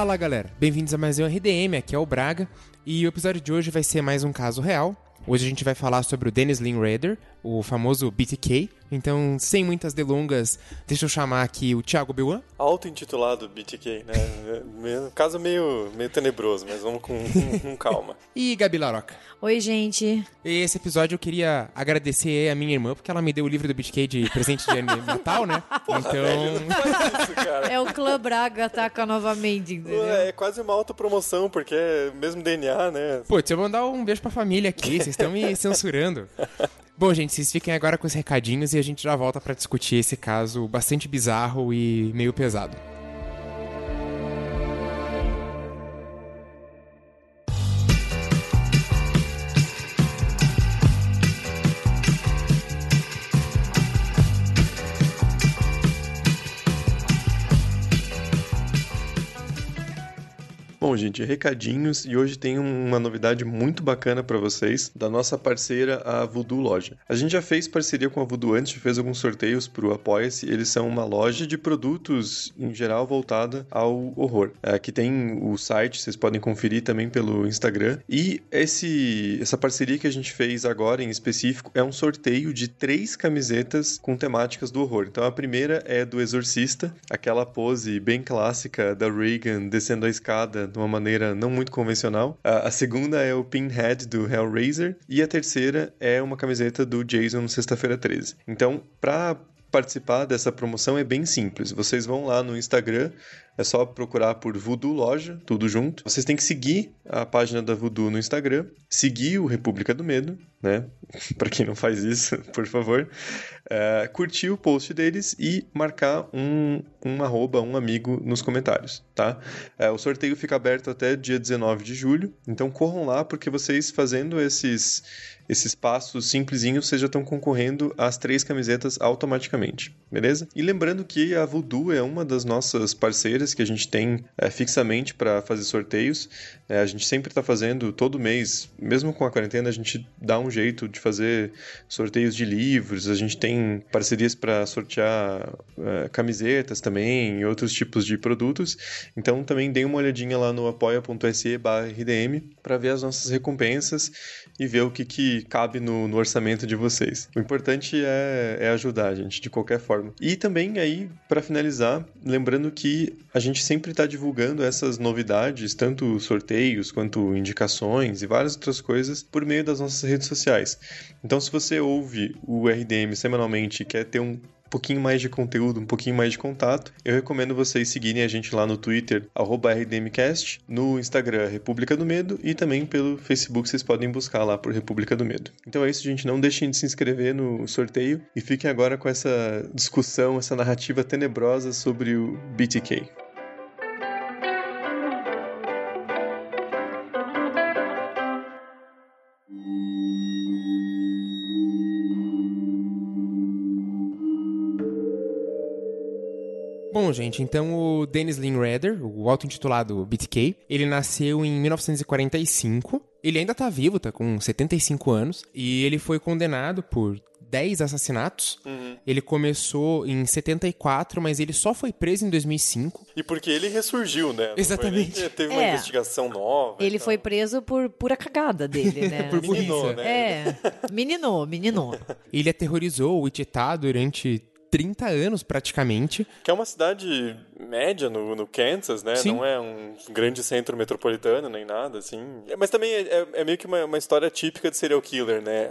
Fala galera, bem-vindos a mais um RDM, aqui é o Braga e o episódio de hoje vai ser mais um caso real. Hoje a gente vai falar sobre o Dennis Lynn Rader, o famoso BTK. Então, sem muitas delongas, deixa eu chamar aqui o Thiago Beuan. Auto-intitulado BTK, né? Caso meio, meio tenebroso, mas vamos com, com, com calma. e Gabi Laroca. Oi, gente. Esse episódio eu queria agradecer a minha irmã, porque ela me deu o livro do BTK de presente de Natal, né? Porra, então. Velho, não faz isso, cara. É o Clã Braga ataca novamente, entendeu? É quase uma autopromoção, porque é mesmo DNA, né? Putz, eu vou mandar um beijo pra família aqui, vocês estão me censurando. Bom, gente, vocês fiquem agora com os recadinhos e a gente já volta para discutir esse caso bastante bizarro e meio pesado. Bom, gente, recadinhos e hoje tem uma novidade muito bacana para vocês da nossa parceira, a Voodoo Loja. A gente já fez parceria com a Voodoo antes, fez alguns sorteios pro Apoia-se. Eles são uma loja de produtos em geral voltada ao horror. Aqui tem o site, vocês podem conferir também pelo Instagram. E esse essa parceria que a gente fez agora em específico é um sorteio de três camisetas com temáticas do horror. Então a primeira é do Exorcista, aquela pose bem clássica da Reagan descendo a escada de uma maneira não muito convencional. A, a, segunda é o Pinhead do Hellraiser e a terceira é uma camiseta do Jason Sexta-feira 13. Então, para participar dessa promoção é bem simples. Vocês vão lá no Instagram, é só procurar por Voodoo Loja, tudo junto. Vocês têm que seguir a página da Voodoo no Instagram, seguir o República do Medo, né? para quem não faz isso, por favor. É, curtir o post deles e marcar um, um arroba, um amigo nos comentários, tá? É, o sorteio fica aberto até dia 19 de julho, então corram lá porque vocês fazendo esses esses passos simplesinhos, vocês já estão concorrendo às três camisetas automaticamente, beleza? E lembrando que a Voodoo é uma das nossas parceiras que a gente tem é, fixamente para fazer sorteios. É, a gente sempre está fazendo todo mês, mesmo com a quarentena, a gente dá um jeito de fazer sorteios de livros, a gente tem parcerias para sortear é, camisetas também e outros tipos de produtos. Então também dê uma olhadinha lá no apoia.se rdm para ver as nossas recompensas e ver o que, que cabe no, no orçamento de vocês. O importante é, é ajudar, gente, de qualquer forma. E também aí, para finalizar, lembrando que a gente sempre está divulgando essas novidades, tanto sorteios quanto indicações e várias outras coisas, por meio das nossas redes sociais. Então, se você ouve o RDM semanalmente e quer ter um pouquinho mais de conteúdo, um pouquinho mais de contato, eu recomendo vocês seguirem a gente lá no Twitter, RDMcast, no Instagram, República do Medo, e também pelo Facebook vocês podem buscar lá por República do Medo. Então é isso, gente. Não deixem de se inscrever no sorteio e fiquem agora com essa discussão, essa narrativa tenebrosa sobre o BTK. Bom, gente, então o Dennis Lynn Rader, o auto-intitulado BTK, ele nasceu em 1945. Ele ainda tá vivo, tá com 75 anos. E ele foi condenado por 10 assassinatos. Uhum. Ele começou em 74, mas ele só foi preso em 2005. E porque ele ressurgiu, né? Não Exatamente. teve uma é. investigação nova. Ele foi preso por pura cagada dele, né? por burrice. né? É. Meninou, meninou. Ele aterrorizou o Wichita durante 30 anos praticamente. Que é uma cidade média no, no Kansas, né? Sim. Não é um grande centro metropolitano nem nada, assim. Mas também é, é, é meio que uma, uma história típica de serial killer, né?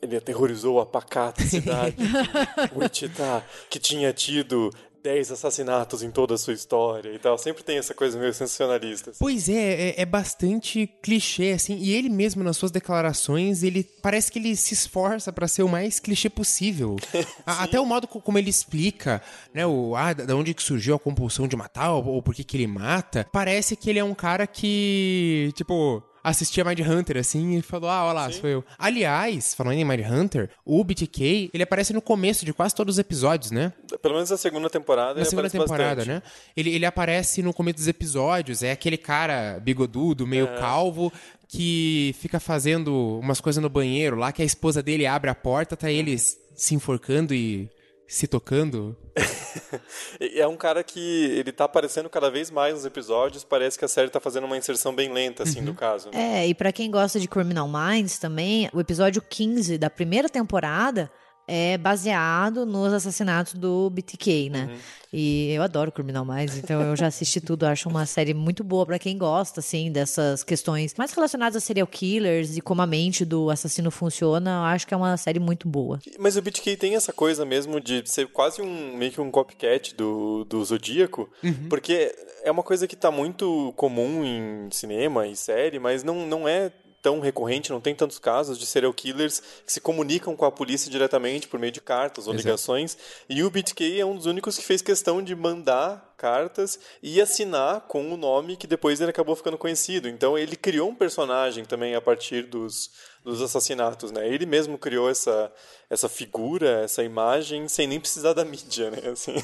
Ele aterrorizou a pacata cidade Wichita, que tinha tido 10 assassinatos em toda a sua história e tal. Sempre tem essa coisa meio sensacionalista. Assim. Pois é, é, é, bastante clichê, assim. E ele mesmo, nas suas declarações, ele parece que ele se esforça para ser o mais clichê possível. Até o modo como ele explica, né, o, ah, da onde que surgiu a compulsão de matar, ou, ou por que que ele mata. Parece que ele é um cara que, tipo assistia Mind Hunter, assim, e falou, ah, olha lá, Sim. sou eu. Aliás, falando em Mind Hunter, o BTK, ele aparece no começo de quase todos os episódios, né? Pelo menos na segunda temporada Na segunda temporada, bastante. né? Ele, ele aparece no começo dos episódios, é aquele cara bigodudo, meio é. calvo, que fica fazendo umas coisas no banheiro lá, que a esposa dele abre a porta, tá eles se enforcando e se tocando. é um cara que ele tá aparecendo cada vez mais nos episódios, parece que a série tá fazendo uma inserção bem lenta, assim, Uhum. do caso. É, e pra quem gosta de Criminal Minds também, o episódio 15 da primeira temporada é baseado nos assassinatos do BTK, né? Uhum. E eu adoro Criminal Minds, então eu já assisti tudo, acho uma série muito boa pra quem gosta, assim, dessas questões mais relacionadas a serial killers e como a mente do assassino funciona, eu acho que é uma série muito boa. Mas o BTK tem essa coisa mesmo de ser quase um meio que um copycat do, do Zodíaco, porque é uma coisa que tá muito comum em cinema e série, mas não, não é tão recorrente, não tem tantos casos de serial killers que se comunicam com a polícia diretamente por meio de cartas ou Exato. ligações. E o BTK é um dos únicos que fez questão de mandar cartas e assinar com o nome que depois ele acabou ficando conhecido. Então ele criou um personagem também a partir dos, dos assassinatos, né? Ele mesmo criou essa, essa figura, essa imagem, sem nem precisar da mídia, né? Assim.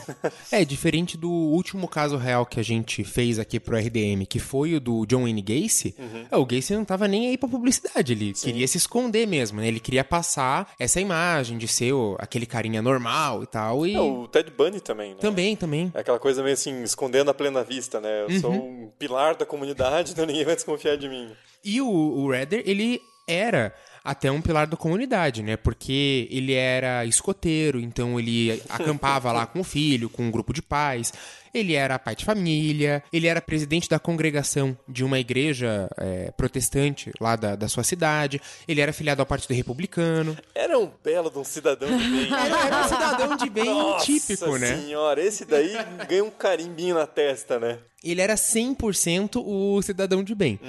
É, diferente do último caso real que a gente fez aqui pro RDM, que foi o do John Wayne Gacy, é, o Gacy não tava nem aí pra publicidade, ele queria se esconder mesmo, né? Ele queria passar essa imagem de ser o- aquele carinha normal e tal, e... É, o Ted Bundy também, né? Também, também. É aquela coisa meio assim, escondendo a plena vista, né? Eu sou um pilar da comunidade, então ninguém vai desconfiar de mim. E o, o Redder, ele era até um pilar da comunidade, né? Porque ele era escoteiro, então ele acampava lá com o filho, com um grupo de pais. Ele era pai de família, ele era presidente da congregação de uma igreja é, protestante lá da, da sua cidade, ele era filiado ao Partido Republicano. Era um belo de um cidadão de bem. Era, era um cidadão de bem Nossa típico, né? senhora, esse daí ganha um carimbinho na testa, né? ele era 100% o cidadão de bem.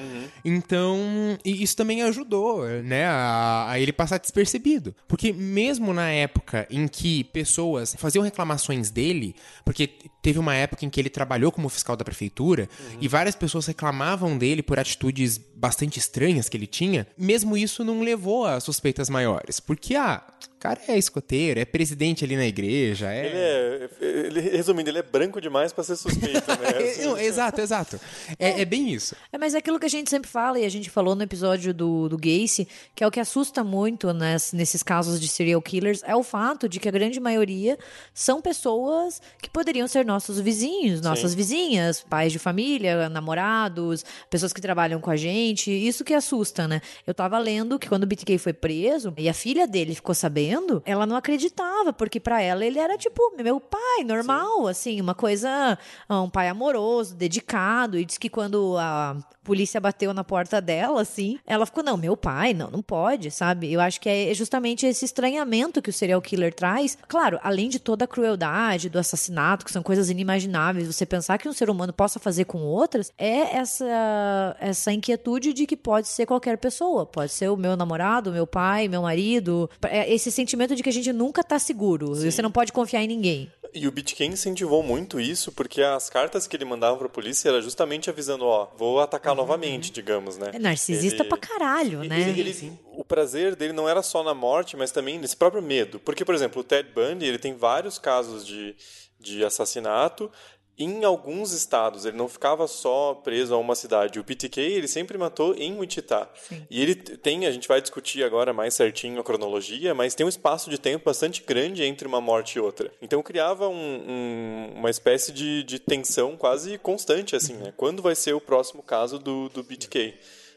Então, e isso também ajudou, né, a, a ele passar despercebido. Porque mesmo na época em que pessoas faziam reclamações dele, porque teve uma época em que ele trabalhou como fiscal da prefeitura e várias pessoas reclamavam dele por atitudes bastante estranhas que ele tinha, mesmo isso não levou a suspeitas maiores. Porque, ah, cara é escoteiro, é presidente ali na igreja, é... Ele é, ele, resumindo, ele é branco demais pra ser suspeito, né? É, Assim, não, exato, exato. É, é bem isso. É, mas é aquilo que a gente sempre fala, e a gente falou no episódio do, do Gacy, que é o que assusta muito nes- nesses casos de serial killers, é o fato de que a grande maioria são pessoas que poderiam ser nossos vizinhos, nossas vizinhas, pais de família, namorados, pessoas que trabalham com a gente. Isso que assusta, né? Eu tava lendo que quando o BTK foi preso e a filha dele ficou sabendo, ela não acreditava, porque pra ela ele era tipo meu pai, normal, assim, uma coisa, ah, um pai amoroso, dedicado, e diz que quando a polícia bateu na porta dela, assim, ela ficou, não, meu pai, não, não pode, sabe? Eu acho que é justamente esse estranhamento que o serial killer traz. Claro, além de toda a crueldade do assassinato, que são coisas inimagináveis, você pensar que um ser humano possa fazer com outras, é essa, essa inquietude de que pode ser qualquer pessoa. Pode ser o meu namorado, meu pai, meu marido. É esse sentimento de que a gente nunca tá seguro. Você não pode confiar em ninguém. E o Bitcoin incentivou muito isso, porque as cartas que ele mandava pra polícia era justamente avisando, ó, vou atacar novamente, digamos, né? É narcisista Ele- pra caralho, né? Ele- ele- o prazer dele não era só na morte, mas também nesse próprio medo. Porque, por exemplo, o Ted Bundy, ele tem vários casos de, de assassinato em alguns estados. Ele não ficava só preso a uma cidade. O PTK, ele sempre matou em Wichita. E ele tem, a gente vai discutir agora mais certinho a cronologia, mas tem um espaço de tempo bastante grande entre uma morte e outra. Então criava um- um- uma espécie de, de tensão quase constante, assim, né? Quando vai ser o próximo caso do, do BTK?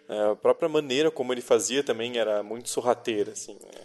É, a própria maneira como ele fazia também era muito sorrateira, assim. né?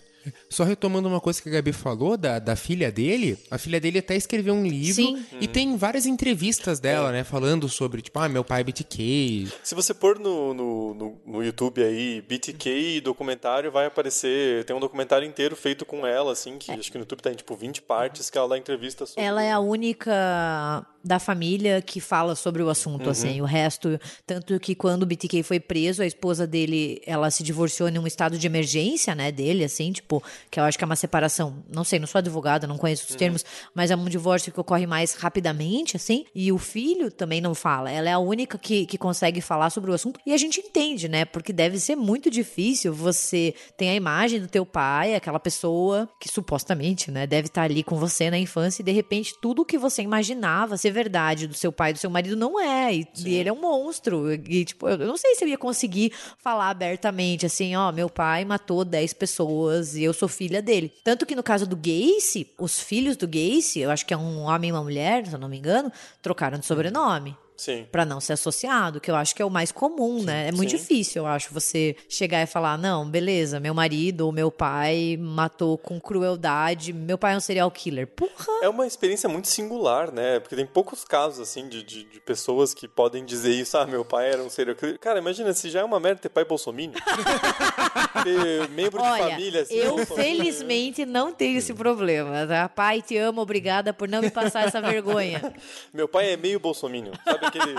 Só retomando uma coisa que a Gabi falou da, da filha dele, a filha dele até escreveu um livro Sim. e tem várias entrevistas dela, né? Falando sobre, tipo, ah, meu pai é BTK. Se você pôr no, no, no, no YouTube aí, BTK documentário, vai aparecer. Tem um documentário inteiro feito com ela, assim, que acho que no YouTube tá em tipo 20 partes, que ela dá entrevista sobre. Ela é a única da família que fala sobre o assunto, assim. O resto, tanto que quando o BTK foi preso, a esposa dele, ela se divorciou em um estado de emergência, né, dele, assim, tipo, que eu acho que é uma separação, não sei, não sou advogada, não conheço os termos, mas é um divórcio que ocorre mais rapidamente, assim, e o filho também não fala. Ela é a única que, que consegue falar sobre o assunto, e a gente entende, né, porque deve ser muito difícil você ter a imagem do teu pai, aquela pessoa que supostamente, né, deve estar ali com você na infância, e de repente tudo que você imaginava ser verdade do seu pai, do seu marido, não é. E, e ele é um monstro. E, tipo, eu eu não sei se eu ia conseguir falar abertamente assim, ó, meu pai matou 10 pessoas e eu sou filha dele. Tanto que no caso do Gacy, os filhos do Gacy, eu acho que é um homem e uma mulher, se eu não me engano, trocaram de sobrenome. Sim. Pra não ser associado, que eu acho que é o mais comum, né? É muito sim. difícil, eu acho, você chegar e falar: não, beleza, meu marido ou meu pai matou com crueldade, meu pai é um serial killer. Porra! É uma experiência muito singular, né? Porque tem poucos casos, assim, de, de, de pessoas que podem dizer isso. Ah, meu pai era um serial killer. Cara, imagina, se já é uma merda ter pai bolsominion. ter membro de Olha, família assim. eu felizmente não tenho esse problema, tá? Pai, te amo, obrigada por não me passar essa vergonha. Meu pai é meio bolsominion. Sabe aquele,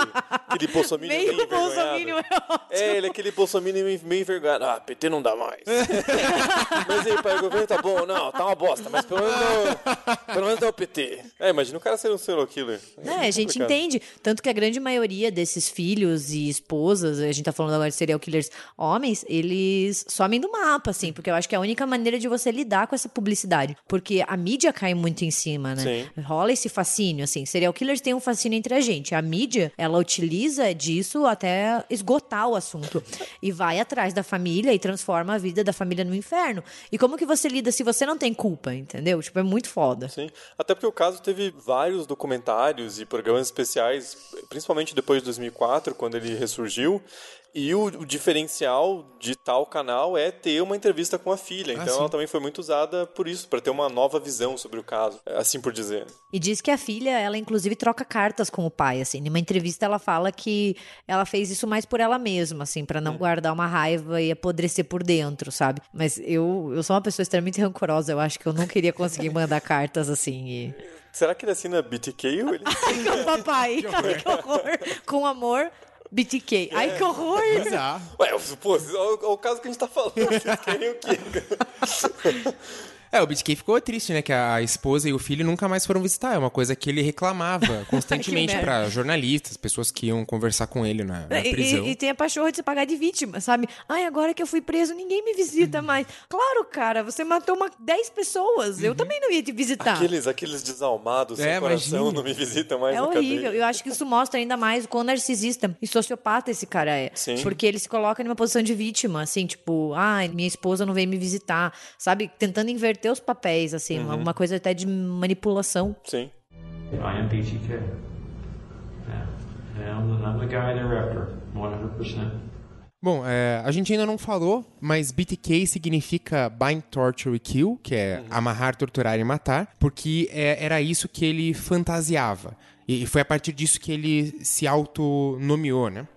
aquele bolsominion Meio meio bolsominion é. É, ele é aquele bolsominion meio, envergonhado. Ah, PT não dá mais. mas aí, pai, o governo tá bom? Não, tá uma bosta, mas pelo menos pelo menos dá o PT. É, imagina o cara ser um serial killer. É, a gente entende. Tanto que a grande maioria desses filhos e esposas, a gente tá falando agora de serial killers homens, eles somem do mapa, assim, porque eu acho que é a única maneira de você lidar com essa publicidade. Porque a mídia cai muito em cima, né? Sim. Rola esse fascínio, assim. Serial killers têm um fascínio entre a gente. A mídia, ela utiliza disso até esgotar o assunto. E vai atrás da família e transforma a vida da família no inferno. E como que você lida se você não tem culpa, entendeu? Tipo, é muito foda. Sim, até porque o caso teve vários documentários e programas especiais, principalmente depois de 2004, quando ele ressurgiu. E o, o diferencial de tal canal é ter uma entrevista com a filha. Então sim. ela também foi muito usada por isso, para ter uma nova visão sobre o caso, assim por dizer. E diz que a filha, ela inclusive troca cartas com o pai, assim. Numa entrevista ela fala que ela fez isso mais por ela mesma, assim, pra não guardar uma raiva e apodrecer por dentro, sabe? Mas eu, eu sou uma pessoa extremamente rancorosa, eu acho que eu não queria conseguir mandar cartas assim e... Será que ele assina BTK ou ele... Ai, que papai! Ai, que horror! Com amor, BTK. Ai, que horror! Bizarro. Ué, pô, olha o caso que a gente tá falando. Vocês querem o quê? É, o BTK ficou triste, né? Que a esposa e o filho nunca mais foram visitar. É uma coisa que ele reclamava constantemente pra jornalistas, pessoas que iam conversar com ele na, na E- prisão. E, e tem a pachorra de se pagar de vítima, sabe? Ai, agora que eu fui preso, ninguém me visita mais. Claro, cara, você matou uma 10 pessoas. Eu também não ia te visitar. Aqueles, aqueles desalmados, sem É, coração, imagina. não me visitam mais É horrível. cadeia. Eu acho que isso mostra ainda mais o quão narcisista e sociopata esse cara é. Sim. Porque ele se coloca numa posição de vítima, assim, tipo, ah, minha esposa não veio me visitar, sabe? Tentando inverter os papéis, assim, uma, uma coisa até de manipulação. Sim. I am BTK. Yeah. And I'm, I'm the guy they're after, 100%. Bom, é, a gente ainda não falou, mas BTK significa Bind, Torture e Kill, que é amarrar, torturar e matar, porque é, era isso que ele fantasiava. E foi a partir disso que ele se autonomeou, né?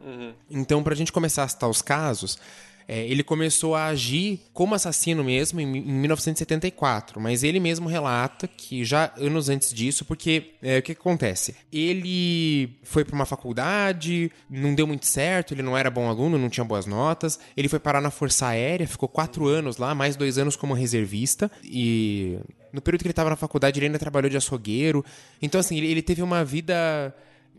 Então, pra gente começar a citar os casos, é, ele começou a agir como assassino mesmo em, em 1974, mas ele mesmo relata que já anos antes disso, porque é, o que, que acontece? Ele foi para uma faculdade, não deu muito certo, ele não era bom aluno, não tinha boas notas, ele foi parar na Força Aérea, ficou quatro anos lá, mais dois anos como reservista, e no período que ele estava na faculdade ele ainda trabalhou de açougueiro, então assim, ele, ele teve uma vida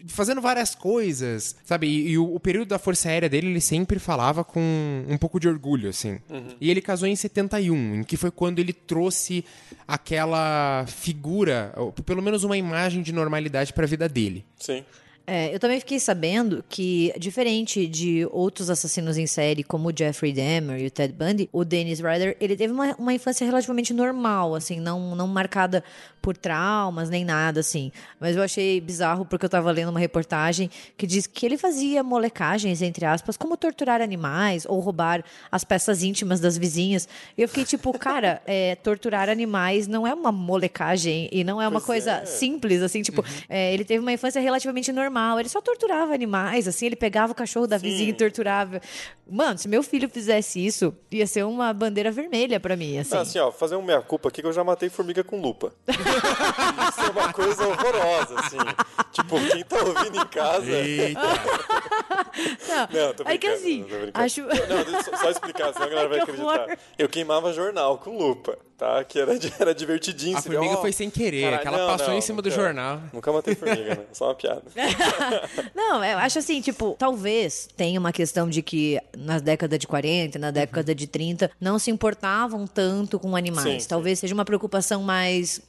fazendo várias coisas, sabe? E, e o, o período da Força Aérea dele, ele sempre falava com um pouco de orgulho, assim. E ele casou em 71, em que foi quando ele trouxe aquela figura, pelo menos uma imagem de normalidade para a vida dele. Sim. É, eu também fiquei sabendo que, diferente de outros assassinos em série, como o Jeffrey Dahmer e o Ted Bundy, o Dennis Rader, ele teve uma, uma infância relativamente normal, assim, não, não marcada por traumas nem nada, assim. Mas eu achei bizarro porque eu tava lendo uma reportagem que diz que ele fazia molecagens, entre aspas, como torturar animais ou roubar as peças íntimas das vizinhas. E eu fiquei tipo, cara, é, torturar animais não é uma molecagem e não é uma Pois coisa é. simples, assim, tipo, é, ele teve uma infância relativamente normal. Ele só torturava animais, assim, ele pegava o cachorro da vizinha e torturava. Mano, se meu filho fizesse isso, ia ser uma bandeira vermelha pra mim, assim. Ah, assim, ó, fazer um meia-culpa aqui que eu já matei formiga com lupa. Isso é uma coisa horrorosa, assim. Tipo, quem tá ouvindo em casa. não, Não, tô é que brincando, assim, não tô brincando. acho... Não, deixa eu só, só explicar, senão a galera vai Que horror. acreditar. Eu queimava jornal com lupa, tá? Que era, era divertidinho. A Você formiga foi sem querer, caralho, que ela não, passou não, em cima do nunca- jornal. Nunca matei formiga, né? Só uma piada. Não, eu acho assim, tipo, talvez tenha uma questão de que na década de 40, na década de 30, não se importavam tanto com animais. Sim, sim. talvez seja uma preocupação mais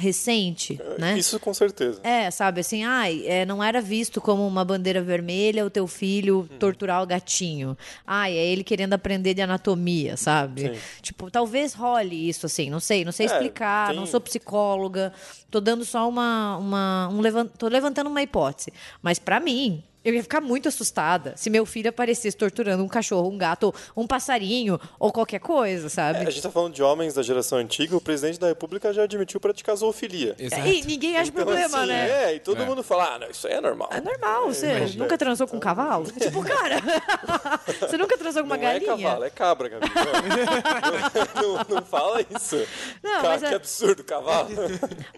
recente, né? Isso com certeza. É, sabe, assim, ai, é, não era visto como uma bandeira vermelha o teu filho torturar o gatinho. Ai, é ele querendo aprender de anatomia, sabe? Tipo, talvez role isso, assim, não sei, não sei É, explicar, tem- não sou psicóloga, tô dando só uma, uma um levan- tô levantando uma hipótese. Mas pra mim, eu ia ficar muito assustada se meu filho aparecesse torturando um cachorro, um gato, um passarinho ou qualquer coisa, sabe? É, a gente tá falando de homens da geração antiga, o presidente da república já admitiu praticar zoofilia. Exato. E ninguém acha Então, problema, assim, né? É, e todo mundo fala, ah, não, isso aí é normal. É normal, você imagina. nunca transou com um cavalo? Tipo, cara, você nunca transou com uma não é galinha? cavalo, é cabra, Gabi. Não, não, não fala isso. Não, Cara, mas que é- absurdo, cavalo.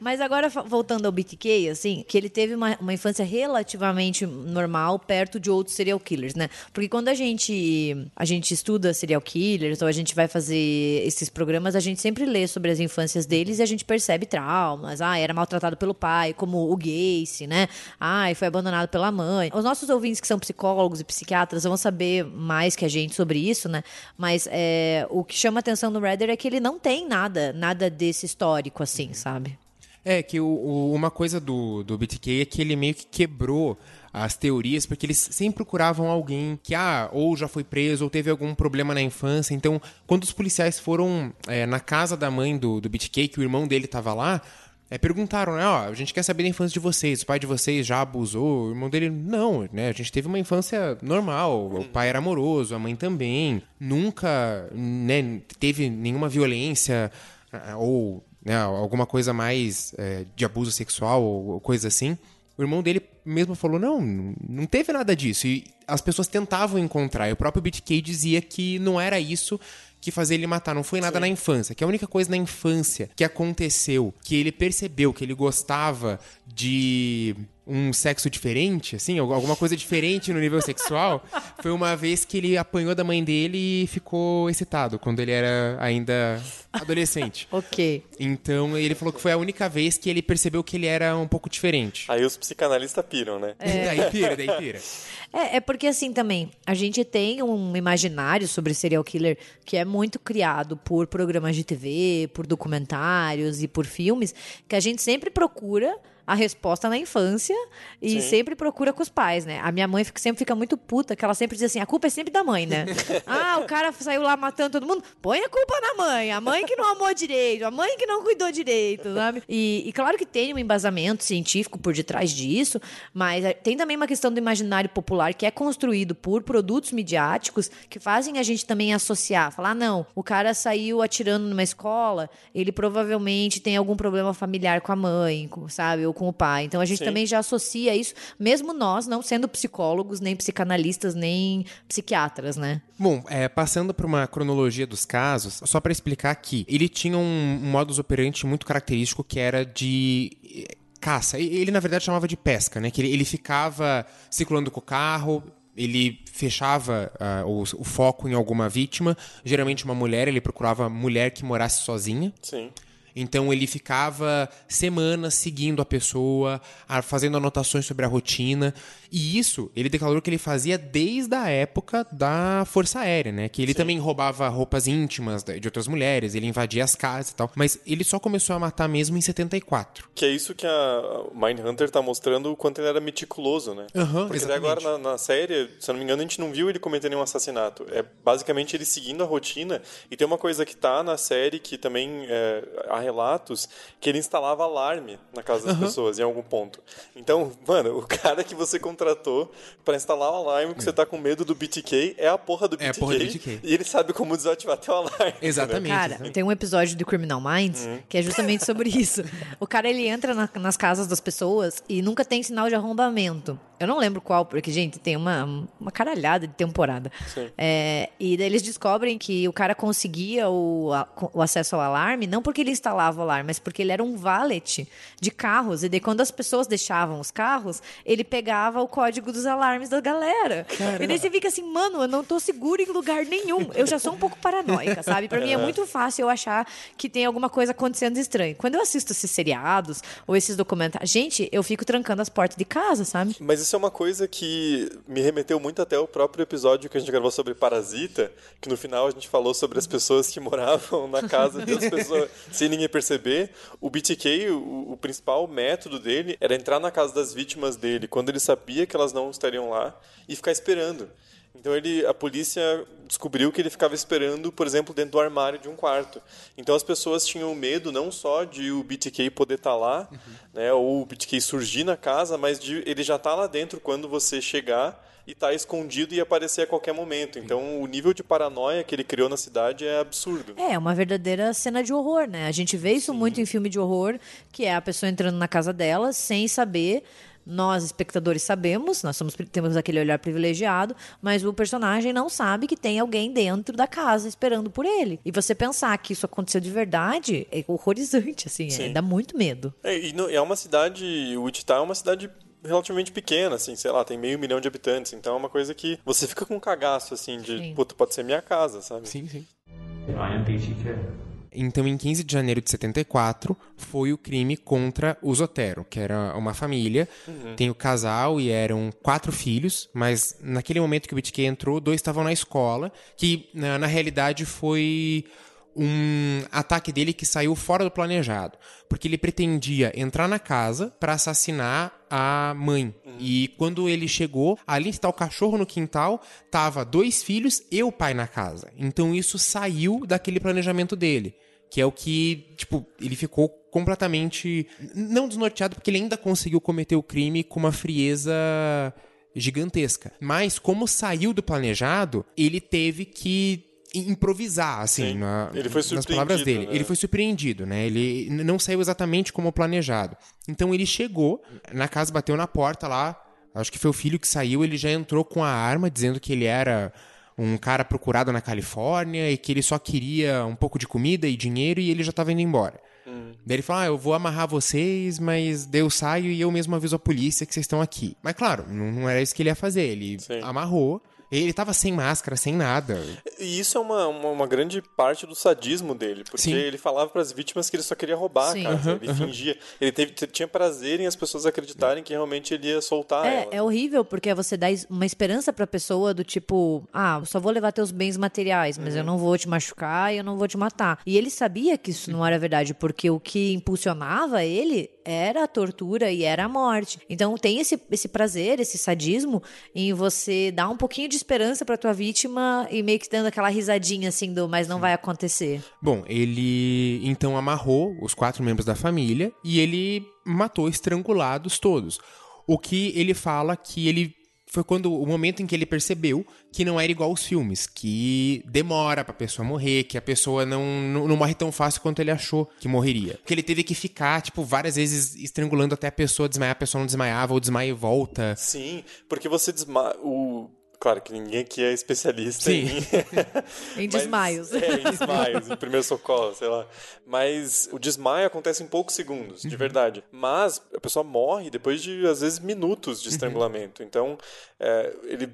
Mas agora, voltando ao BTK, assim, que ele teve uma, uma infância relativamente normal perto de outros serial killers, né? Porque quando a gente, a gente estuda serial killers, ou a gente vai fazer esses programas, a gente sempre lê sobre as infâncias deles e a gente percebe traumas. Ah, era maltratado pelo pai, como o Gacy, né? Ah, e foi abandonado pela mãe. Os nossos ouvintes que são psicólogos e psiquiatras vão saber mais que a gente sobre isso, né? Mas é, o que chama atenção no Redder é que ele não tem nada, nada desse histórico, assim, sabe? É, que o, o- uma coisa do, do BTK é que ele meio que quebrou as teorias, porque eles sempre procuravam alguém que, ah, ou já foi preso, ou teve algum problema na infância. Então, quando os policiais foram é, na casa da mãe do, do BTK, que o irmão dele tava lá, é, perguntaram, né, ó, a gente quer saber da infância de vocês, o pai de vocês já abusou? O irmão dele, não, né, a gente teve uma infância normal, o pai era amoroso, a mãe também, nunca, né, teve nenhuma violência, ah, ou né, alguma coisa mais é, de abuso sexual ou, coisa assim. O irmão dele mesmo falou: não, não teve nada disso. E as pessoas tentavam encontrar. E o próprio BTK dizia que não era isso que fazia ele matar, não foi nada na infância. Que a única coisa na infância que aconteceu, que ele percebeu que ele gostava de um sexo diferente, assim, al- alguma coisa diferente no nível sexual, foi uma vez que ele apanhou da mãe dele e ficou excitado, quando ele era ainda adolescente. Ok. Então ele falou que foi a única vez que ele percebeu que ele era um pouco diferente. Aí os psicanalistas piram, né? Daí pira, daí pira. É, é porque assim também, a gente tem um imaginário sobre serial killer que é muito criado por programas de TV, por documentários e por filmes, que a gente sempre procura a resposta na infância e sempre procura com os pais, né? A minha mãe fica- sempre fica muito puta, que ela sempre diz assim, a culpa é sempre da mãe, né? ah, o cara saiu lá matando todo mundo, põe a culpa na mãe, a mãe que não amou direito, a mãe que não cuidou direito, sabe? E, e claro que tem um embasamento científico por detrás disso, mas eh, tem também uma questão do imaginário popular que é construído por produtos midiáticos que fazem a gente também associar, falar, ah, não, o cara saiu atirando numa escola, ele provavelmente tem algum problema familiar com a mãe, sabe, ou com o pai. Então a gente Sim. também já associa isso, mesmo nós não sendo psicólogos, nem psicanalistas, nem psiquiatras, né? Bom, é, passando por uma cronologia dos casos, só pra explicar que ele tinha um, um modus operandi muito característico que era de eh, caça. E- Ele, na verdade, chamava de pesca, né? Que ele, ele ficava circulando com o carro, ele fechava ah, o, o foco em alguma vítima, geralmente uma mulher, ele procurava mulher que morasse sozinha. Sim. Então ele ficava semanas seguindo a pessoa, a- fazendo anotações sobre a rotina. E isso ele declarou que ele fazia desde a época da Força Aérea, né? Que ele também roubava roupas íntimas de outras mulheres, ele invadia as casas e tal. Mas ele só começou a matar mesmo em 74. Que é isso que a Mindhunter tá mostrando o quanto ele era meticuloso, né? Aham, Porque até agora na, na série, se eu não me engano, a gente não viu ele cometer nenhum assassinato. É basicamente ele seguindo a rotina. E tem uma coisa que tá na série que também é, há relatos que ele instalava alarme na casa das pessoas em algum ponto. Então, mano, o cara que você contratou pra instalar o alarme que você tá com medo do BTK é a porra do BTK. É a porra do BTK. E ele sabe como desativar teu alarme. Exatamente. Cara, tem um episódio do Criminal Minds que é justamente sobre isso. O cara ele entra na- nas casas das pessoas e nunca tem sinal de arrombamento. Eu não lembro qual, porque, gente, tem uma, uma caralhada de temporada. É, e daí eles descobrem que o cara conseguia o, a- o acesso ao alarme, não porque ele instalava o alarme, mas porque ele era um valet de carros. E daí, quando as pessoas deixavam os carros, ele pegava o código dos alarmes da galera. E daí você fica assim, mano, eu não tô seguro em lugar nenhum. Eu já sou um pouco paranoica, sabe? Pra mim é muito fácil eu achar que tem alguma coisa acontecendo estranho. Quando eu assisto esses seriados ou esses documentários, gente, eu fico trancando as portas de casa, sabe? Mas isso é uma coisa que me remeteu muito até o próprio episódio que a gente gravou sobre Parasita, que no final a gente falou sobre as pessoas que moravam na casa das pessoas sem ninguém perceber. O BTK, o, o principal método dele era entrar na casa das vítimas dele quando ele sabia que elas não estariam lá e ficar esperando. Então ele, a polícia descobriu que ele ficava esperando, por exemplo, dentro do armário de um quarto. Então as pessoas tinham medo não só de o BTK poder estar tá lá, uhum. né, ou o BTK surgir na casa, mas de ele já estar tá lá dentro quando você chegar e estar tá escondido e aparecer a qualquer momento. Então, o nível de paranoia que ele criou na cidade é absurdo. É, uma verdadeira cena de horror, né? A gente vê isso Sim. muito em filme de horror, que é a pessoa entrando na casa dela sem saber nós, espectadores, sabemos, nós somos, temos aquele olhar privilegiado, mas o personagem não sabe que tem alguém dentro da casa esperando por ele. E você pensar que isso aconteceu de verdade é horrorizante, assim, é, dá muito medo. É, e é uma cidade, o Wichita é uma cidade relativamente pequena, assim, sei lá, tem meio milhão de habitantes, então é uma coisa que você fica com um cagaço, assim, de, puta, pode ser minha casa, sabe? Sim, sim. Am BTK. Então, em 15 de janeiro de 74, foi o crime contra o Zotero, que era uma família. Uhum. Tem o casal e eram quatro filhos, mas naquele momento que o BTK entrou, dois estavam na escola, que na, na realidade foi um ataque dele que saiu fora do planejado, porque ele pretendia entrar na casa para assassinar a mãe. Uhum. E quando ele chegou, ali está o cachorro no quintal, tava dois filhos e o pai na casa. Então isso saiu daquele planejamento dele, que é o que, tipo, ele ficou completamente não desnorteado porque ele ainda conseguiu cometer o crime com uma frieza gigantesca. Mas como saiu do planejado, ele teve que improvisar, assim, na, nas palavras dele. Né? Ele foi surpreendido, né? Ele não saiu exatamente como planejado. Então ele chegou na casa, bateu na porta lá. Acho que foi o filho que saiu. Ele já entrou com a arma, dizendo que ele era um cara procurado na Califórnia e que ele só queria um pouco de comida e dinheiro e ele já estava indo embora. Hum. Daí ele falou: Ah, eu vou amarrar vocês, mas daí eu saio e eu mesmo aviso a polícia que vocês estão aqui. Mas claro, não, não era isso que ele ia fazer. Ele Sim. amarrou ele tava sem máscara, sem nada. E isso é uma, uma, uma grande parte do sadismo dele, porque Sim. ele falava para as vítimas que ele só queria roubar Sim. a casa. Uhum, ele uhum. fingia. Ele teve, tinha prazer em as pessoas acreditarem que realmente ele ia soltar é, ela. É horrível, porque você dá uma esperança pra pessoa do tipo, ah, eu só vou levar teus bens materiais, mas uhum. eu não vou te machucar e eu não vou te matar. E ele sabia que isso não era verdade, porque o que impulsionava ele era a tortura e era a morte. Então tem esse, esse prazer, esse sadismo em você dar um pouquinho de esperança para tua vítima e meio que dando aquela risadinha assim do mas não vai acontecer. Bom, ele então amarrou os quatro membros da família e ele matou estrangulados todos. O que ele fala que ele foi quando o momento em que ele percebeu que não era igual aos filmes, que demora pra pessoa morrer, que a pessoa não, não, não, morre tão fácil quanto ele achou que morreria. Que ele teve que ficar, tipo, várias vezes estrangulando até a pessoa desmaiar, a pessoa não desmaiava, ou desmaia e volta. Sim, porque você desmaia. O Claro que ninguém aqui é especialista Sim. em... em desmaios. Mas, é, em desmaios, em primeiro socorro, sei lá. Mas o desmaio acontece em poucos segundos, de uhum. verdade. Mas a pessoa morre depois de, às vezes, minutos de uhum. estrangulamento. Uhum. Então, é, ele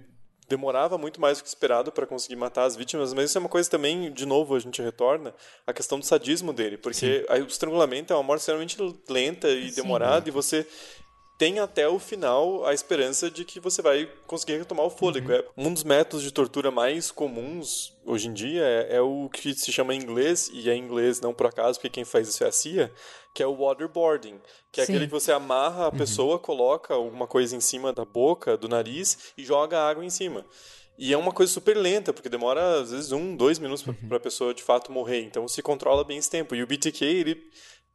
demorava muito mais do que esperado para conseguir matar as vítimas, mas isso é uma coisa também, de novo, a gente retorna a questão do sadismo dele, porque o estrangulamento é uma morte extremamente lenta e Sim, demorada e você tem até o final a esperança de que você vai conseguir retomar o fôlego. Uhum. É, um dos métodos de tortura mais comuns hoje em dia é, é, o que se chama em inglês, e é em inglês não por acaso, porque quem faz isso é a CIA, que é o waterboarding, que é Sim. aquele que você amarra a uhum. pessoa, uhum. coloca alguma coisa em cima da boca, do nariz e joga água em cima. E é uma coisa super lenta, porque demora às vezes um, dois minutos para uhum. a pessoa de fato morrer. Então se controla bem esse tempo. E o BTK, ele